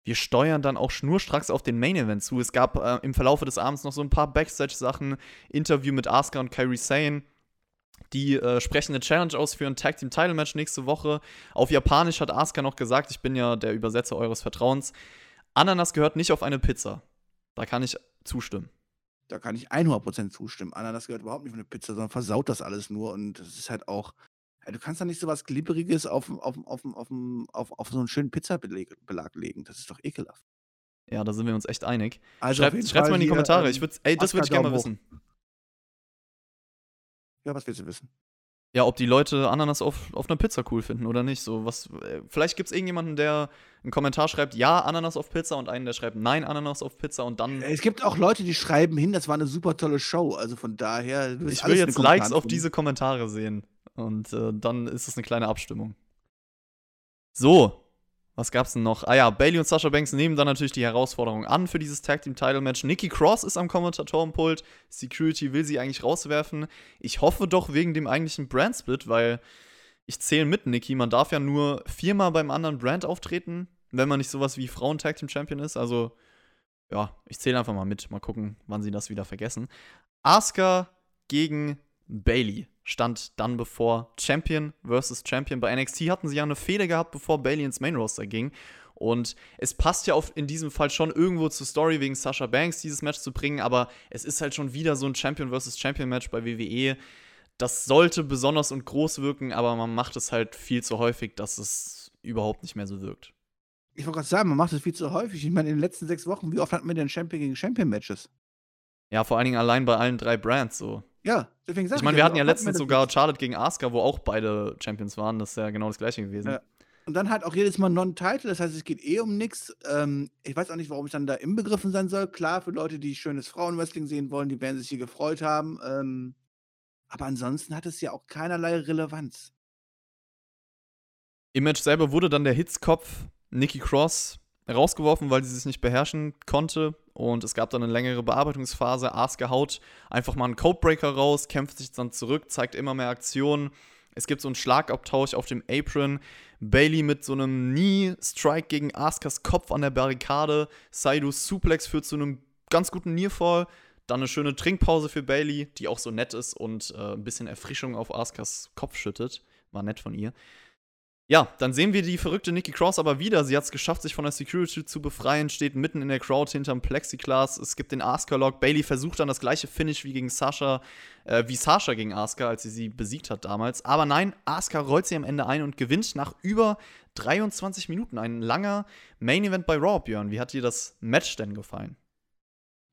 wir steuern dann auch schnurstracks auf den Main Event zu. Es gab äh, im Verlaufe des Abends noch so ein paar Backstage-Sachen, Interview mit Asuka und Kairi Sane. Die äh, sprechen eine Challenge aus für ein Tag Team Title Match nächste Woche. Auf Japanisch hat Asuka noch gesagt, ich bin ja der Übersetzer eures Vertrauens. Ananas gehört nicht auf eine Pizza. Da kann ich zustimmen. Da kann ich 100% zustimmen. Ananas gehört überhaupt nicht auf eine Pizza, sondern versaut das alles nur. Und das ist halt auch, du kannst da nicht so was Glibberiges auf, auf, auf, auf, auf, auf so einen schönen Pizzabelag legen. Das ist doch ekelhaft. Ja, da sind wir uns echt einig. Also Schreibt Fall mal in die hier, Kommentare. ähm, Ich würd's, ey, das würde ich gerne mal wissen. Ja, was willst du wissen? Ja, ob die Leute Ananas auf, auf einer Pizza cool finden oder nicht. So, was, äh, vielleicht gibt es irgendjemanden, der einen Kommentar schreibt, ja, Ananas auf Pizza und einen, der schreibt, nein, Ananas auf Pizza und dann. Es gibt auch Leute, die schreiben hin, das war eine super tolle Show. Also von daher. ich will jetzt Likes auf diese Kommentare sehen. Und äh, dann ist es eine kleine Abstimmung. So, was gab's denn noch? Ah ja, Bailey und Sasha Banks nehmen dann natürlich die Herausforderung an für dieses Tag Team Title Match. Nikki Cross ist am Kommentatorenpult. Security will sie eigentlich rauswerfen. Ich hoffe doch wegen dem eigentlichen Brand Split, weil ich zähle mit Nikki. Man darf ja nur viermal beim anderen Brand auftreten, wenn man nicht sowas wie Frauen Tag Team Champion ist. Also ja, ich zähle einfach mal mit. Mal gucken, wann sie das wieder vergessen. Asuka gegen Bailey stand dann bevor Champion versus Champion. Bei NXT hatten sie ja eine Fehde gehabt, bevor Bailey ins Main Roster ging. Und es passt ja auf, in diesem Fall schon irgendwo zur Story wegen Sasha Banks dieses Match zu bringen, aber es ist halt schon wieder so ein Champion versus Champion Match bei WWE. Das sollte besonders und groß wirken, aber man macht es halt viel zu häufig, dass es überhaupt nicht mehr so wirkt. Ich wollte gerade sagen, man macht das viel zu häufig. Ich meine, in den letzten sechs Wochen, wie oft hatten wir denn Champion gegen Champion-Matches? Ja, vor allen Dingen allein bei allen drei Brands so. Ja, deswegen sag Ich meine, wir hatten ja wie oft letztens sogar? Charlotte gegen Asuka, wo auch beide Champions waren. Das ist ja genau das gleiche gewesen. Ja. Und dann halt auch jedes Mal Non-Title, das heißt, es geht eh um nichts. Ähm, ich weiß auch nicht, warum ich dann da inbegriffen sein soll. Klar, für Leute, die schönes Frauenwrestling sehen wollen, die werden sich hier gefreut haben. Ähm, aber ansonsten hat es ja auch keinerlei Relevanz. Im Match selber wurde dann der Hitzkopf Nikki Cross rausgeworfen, weil sie sich nicht beherrschen konnte. Und es gab dann eine längere Bearbeitungsphase. Asuka haut einfach mal einen Codebreaker raus, kämpft sich dann zurück, zeigt immer mehr Aktionen. Es gibt so einen Schlagabtausch auf dem Apron. Bailey mit so einem Knee-Strike gegen Askas Kopf an der Barrikade. Saidu Suplex führt zu einem ganz guten Nearfall. Dann eine schöne Trinkpause für Bailey, die auch so nett ist und äh, ein bisschen Erfrischung auf Askas Kopf schüttet. War nett von ihr. Ja, dann sehen wir die verrückte Nikki Cross aber wieder. Sie hat es geschafft, sich von der Security zu befreien, steht mitten in der Crowd hinterm Plexiglas. Es gibt den Asuka-Lock. Bailey versucht dann das gleiche Finish wie gegen Sasha, äh, wie Sasha gegen Asuka, als sie sie besiegt hat damals. Aber nein, Asuka rollt sie am Ende ein und gewinnt nach über 23 Minuten. Ein langer Main-Event bei Raw, Björn. Wie hat dir das Match denn gefallen?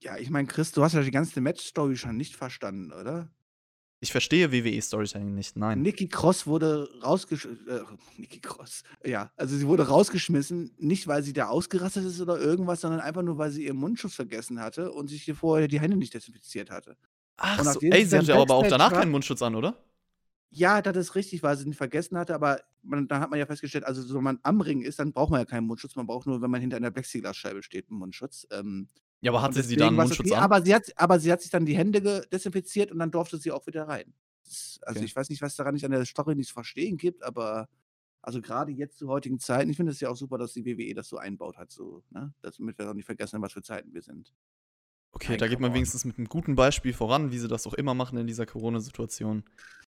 Ja, ich meine, Chris, du hast ja die ganze Match-Story schon nicht verstanden, oder? Ich verstehe WWE Storytelling nicht, nein. Nikki Cross wurde rausgeschmissen. Äh, Nikki Cross. Ja, also sie wurde rausgeschmissen, nicht weil sie da ausgerastet ist oder irgendwas, sondern einfach nur, weil sie ihren Mundschutz vergessen hatte und sich hier vorher die Hände nicht desinfiziert hatte. Ach so, ey, sie hatte aber auch danach war- keinen Mundschutz an, oder? Ja, das ist richtig, weil sie ihn vergessen hatte, aber man, dann hat man ja festgestellt, also so wenn man am Ring ist, dann braucht man ja keinen Mundschutz, man braucht nur, wenn man hinter einer Plexiglasscheibe steht, einen Mundschutz. Ähm, Ja, aber hatte sie deswegen da einen war's Mundschutz okay, an? Aber sie, hat, aber sie hat sich dann die Hände desinfiziert und dann durfte sie auch wieder rein. Das, also Okay. ich weiß nicht, was daran nicht an der Story nicht zu verstehen gibt, aber also gerade jetzt zu heutigen Zeiten, ich finde es ja auch super, dass die WWE das so einbaut hat, so, ne? Damit wir auch nicht vergessen, was für Zeiten wir sind. Okay, Nein, da geht man on. wenigstens mit einem guten Beispiel voran, wie sie das auch immer machen in dieser Corona-Situation.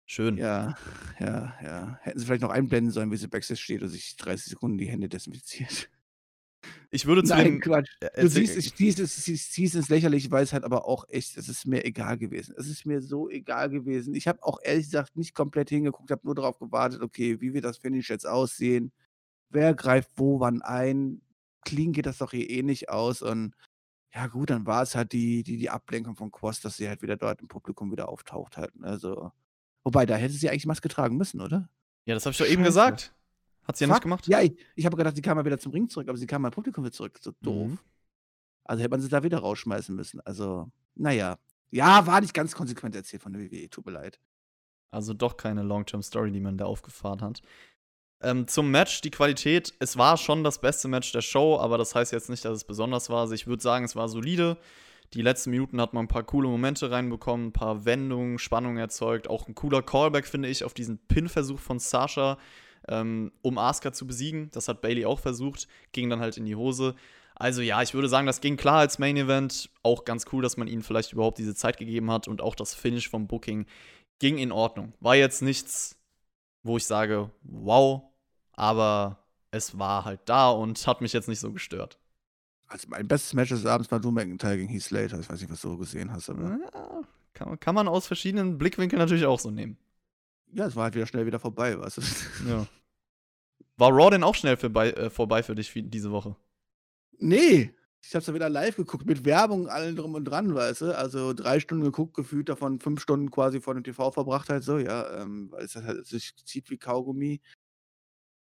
Schön. Ja, ja, ja. Hätten sie vielleicht noch einblenden sollen, wie sie Backstage steht und sich 30 Sekunden die Hände desinfiziert. Ich würde zu Nein, dem. Quatsch. Äh, Du siehst, ich zieh's, es- ich zieh's ins Lächerliche, weil es halt aber auch echt, es ist mir egal gewesen. Es ist mir so egal gewesen. Ich habe auch ehrlich gesagt nicht komplett hingeguckt, habe nur darauf gewartet, okay, wie wird das Finish jetzt aussehen? Wer greift wo wann ein? Clean geht das doch hier eh nicht aus. Und ja, gut, dann war es halt die, die, die Ablenkung von Quos, dass sie halt wieder dort im Publikum wieder auftaucht halt. Also, wobei, da hätte sie eigentlich Maske tragen müssen, oder? ja, das habe ich doch eben gesagt. Hat sie ja nicht Fuck. gemacht? Ja, ich, ich habe gedacht, sie kam mal wieder zum Ring zurück, aber sie kam mal Publikum wieder zurück. So doof. Mhm. Also hätte man sie da wieder rausschmeißen müssen. Also, naja. Ja, war nicht ganz konsequent erzählt von der WWE, tut mir leid. Also doch keine Long-Term-Story, die man da aufgefahren hat. Ähm, zum Match, die Qualität, es war schon das beste Match der Show, aber das heißt jetzt nicht, dass es besonders war. Also ich würde sagen, es war solide. Die letzten Minuten hat man ein paar coole Momente reinbekommen, ein paar Wendungen, Spannung erzeugt. Auch ein cooler Callback, finde ich, auf diesen Pin-Versuch von Sasha. Ähm, um Asuka zu besiegen. Das hat Bailey auch versucht, ging dann halt in die Hose. Also ja, ich würde sagen, das ging klar als Main Event. Auch ganz cool, dass man ihnen vielleicht überhaupt diese Zeit gegeben hat und auch das Finish vom Booking ging in Ordnung. War jetzt nichts, wo ich sage, wow, aber es war halt da und hat mich jetzt nicht so gestört. Also mein bestes Match des Abends war Drew McIntyre gegen Heath Slater. Ich weiß nicht, was du gesehen hast, aber. Ja, kann, kann man aus verschiedenen Blickwinkeln natürlich auch so nehmen. Ja, es war halt wieder schnell wieder vorbei, weißt du? Ja. War Raw denn auch schnell vorbei, äh, vorbei für dich diese Woche? Nee, ich hab's ja wieder live geguckt, mit Werbung, allen drum und dran, weißt du? Also drei Stunden geguckt, gefühlt davon fünf Stunden quasi vor dem TV verbracht halt so, ja, ähm, weil es halt sich zieht wie Kaugummi.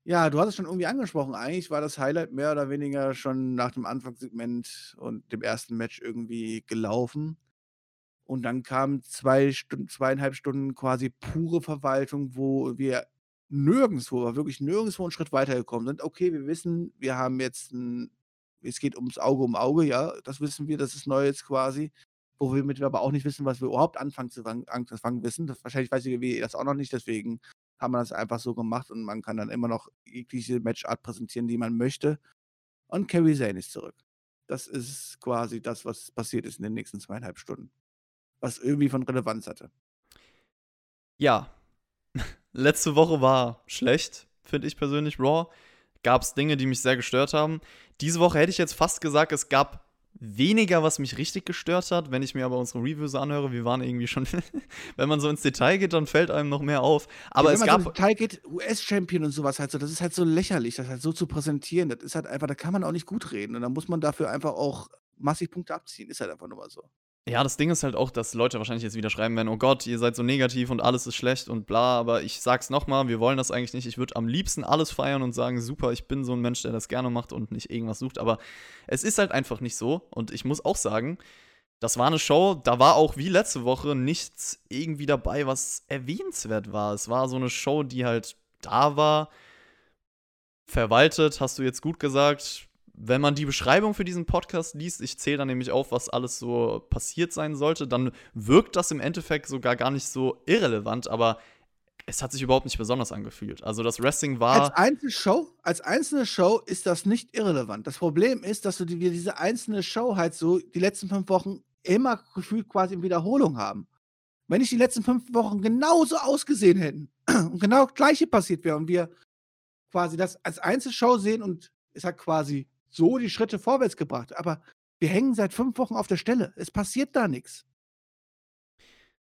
Ja, du hast es schon irgendwie angesprochen. Eigentlich war das Highlight mehr oder weniger schon nach dem Anfangssegment und dem ersten Match irgendwie gelaufen. Und dann kamen zwei Stunden, zweieinhalb Stunden quasi pure Verwaltung, wo wir nirgendwo, aber wirklich nirgendwo einen Schritt weitergekommen sind. Okay, wir wissen, wir haben jetzt ein, es geht ums Auge um Auge, ja, das wissen wir, das ist neu jetzt quasi. Womit wir aber auch nicht wissen, was wir überhaupt anfangen zu anfangen wissen. Das, wahrscheinlich weiß WWE das auch noch nicht, deswegen haben wir das einfach so gemacht und man kann dann immer noch jegliche Matchart präsentieren, die man möchte. Und Kerry Zane ist zurück. Das ist quasi das, was passiert ist in den nächsten zweieinhalb Stunden. Was irgendwie von Relevanz hatte. Ja. Letzte Woche war schlecht, finde ich persönlich. Raw. Gab es Dinge, die mich sehr gestört haben. Diese Woche hätte ich jetzt fast gesagt, es gab weniger, was mich richtig gestört hat. Wenn ich mir aber unsere Reviews anhöre, wir waren irgendwie schon, wenn man so ins Detail geht, dann fällt einem noch mehr auf. Aber ja, wenn es man so ins Detail geht, US-Champion und sowas halt so, das ist halt so lächerlich, das halt so zu präsentieren. Das ist halt einfach, da kann man auch nicht gut reden. Und da muss man dafür einfach auch massig Punkte abziehen. Ist halt einfach nur mal so. Ja, das Ding ist halt auch, dass Leute wahrscheinlich jetzt wieder schreiben werden, oh Gott, ihr seid so negativ und alles ist schlecht und bla, aber ich sag's nochmal, wir wollen das eigentlich nicht. Ich würde am liebsten alles feiern und sagen, super, ich bin so ein Mensch, der das gerne macht und nicht irgendwas sucht, aber es ist halt einfach nicht so und ich muss auch sagen, das war eine Show, da war auch wie letzte Woche nichts irgendwie dabei, was erwähnenswert war. Es war so eine Show, die halt da war, verwaltet, hast du jetzt gut gesagt, wenn man die Beschreibung für diesen Podcast liest, ich zähle dann nämlich auf, was alles so passiert sein sollte, dann wirkt das im Endeffekt sogar gar nicht so irrelevant, aber es hat sich überhaupt nicht besonders angefühlt. Also das Wrestling war. Als einzelne Show, als einzelne Show ist das nicht irrelevant. Das Problem ist, dass wir diese einzelne Show halt so die letzten fünf Wochen immer gefühlt quasi in Wiederholung haben. Wenn ich die letzten fünf Wochen genauso ausgesehen hätten und genau das gleiche passiert wäre und wir quasi das als Einzelshow sehen und es hat quasi so die Schritte vorwärts gebracht. Aber wir hängen seit fünf Wochen auf der Stelle. Es passiert da nichts.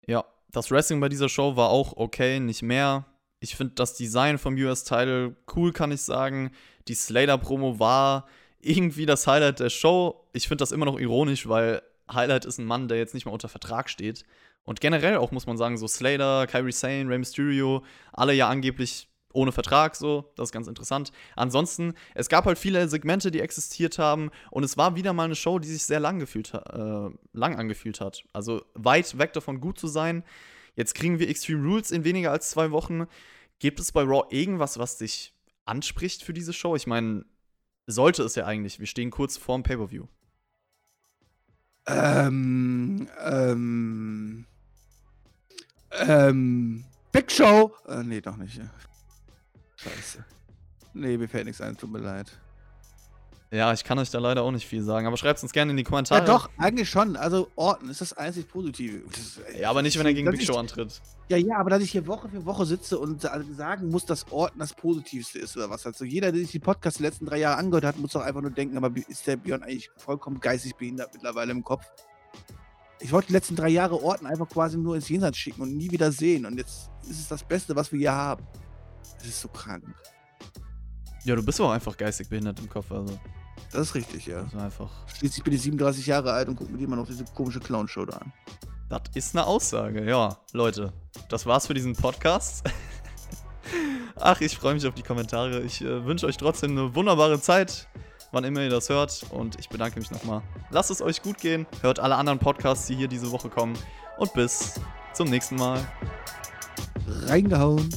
Ja, das Wrestling bei dieser Show war auch okay, nicht mehr. Ich finde das Design vom US-Title cool, kann ich sagen. Die Slater-Promo war irgendwie das Highlight der Show. Ich finde das immer noch ironisch, weil Highlight ist ein Mann, der jetzt nicht mal unter Vertrag steht. Und generell auch, muss man sagen, so Slater, Kyrie Sane, Rey Mysterio, alle ja angeblich ohne Vertrag so, das ist ganz interessant. Ansonsten, es gab halt viele Segmente, die existiert haben und es war wieder mal eine Show, die sich sehr lang, gefühlt, äh, lang angefühlt hat. Also weit weg davon gut zu sein. Jetzt kriegen wir Extreme Rules in weniger als zwei Wochen. Gibt es bei Raw irgendwas, was dich anspricht für diese Show? Ich meine, sollte es ja eigentlich. Wir stehen kurz vorm Pay-Per-View. Ähm, ähm, ähm, Big Show. Äh, nee, doch nicht. Scheiße. Nee, mir fällt nichts ein, tut mir leid. Ja, ich kann euch da leider auch nicht viel sagen, aber schreibt es uns gerne in die Kommentare. Ja, doch, eigentlich schon. Also, Orton ist das einzig Positive. Das, ja, aber nicht, wenn er gegen Big Show antritt. Ja, ja, aber dass ich hier Woche für Woche sitze und sagen muss, dass Orton das Positivste ist oder was. Also, jeder, der sich die Podcasts die letzten drei Jahre angehört hat, muss doch einfach nur denken, aber ist der Björn eigentlich vollkommen geistig behindert mittlerweile im Kopf? Ich wollte die letzten drei Jahre Orton einfach quasi nur ins Jenseits schicken und nie wieder sehen. Und jetzt ist es das Beste, was wir hier haben. Das ist so krank. Ja, du bist auch einfach geistig behindert im Kopf, also. Das ist richtig, ja. Das ist einfach. Schließlich bin ich 37 Jahre alt und gucke mir immer noch diese komische Clown-Show da an. Das ist eine Aussage, ja. Leute, das war's für diesen Podcast. Ach, ich freue mich auf die Kommentare. Ich äh, wünsche euch trotzdem eine wunderbare Zeit, wann immer ihr das hört. Und ich bedanke mich nochmal. Lasst es euch gut gehen. Hört alle anderen Podcasts, die hier diese Woche kommen. Und bis zum nächsten Mal. Reingehauen.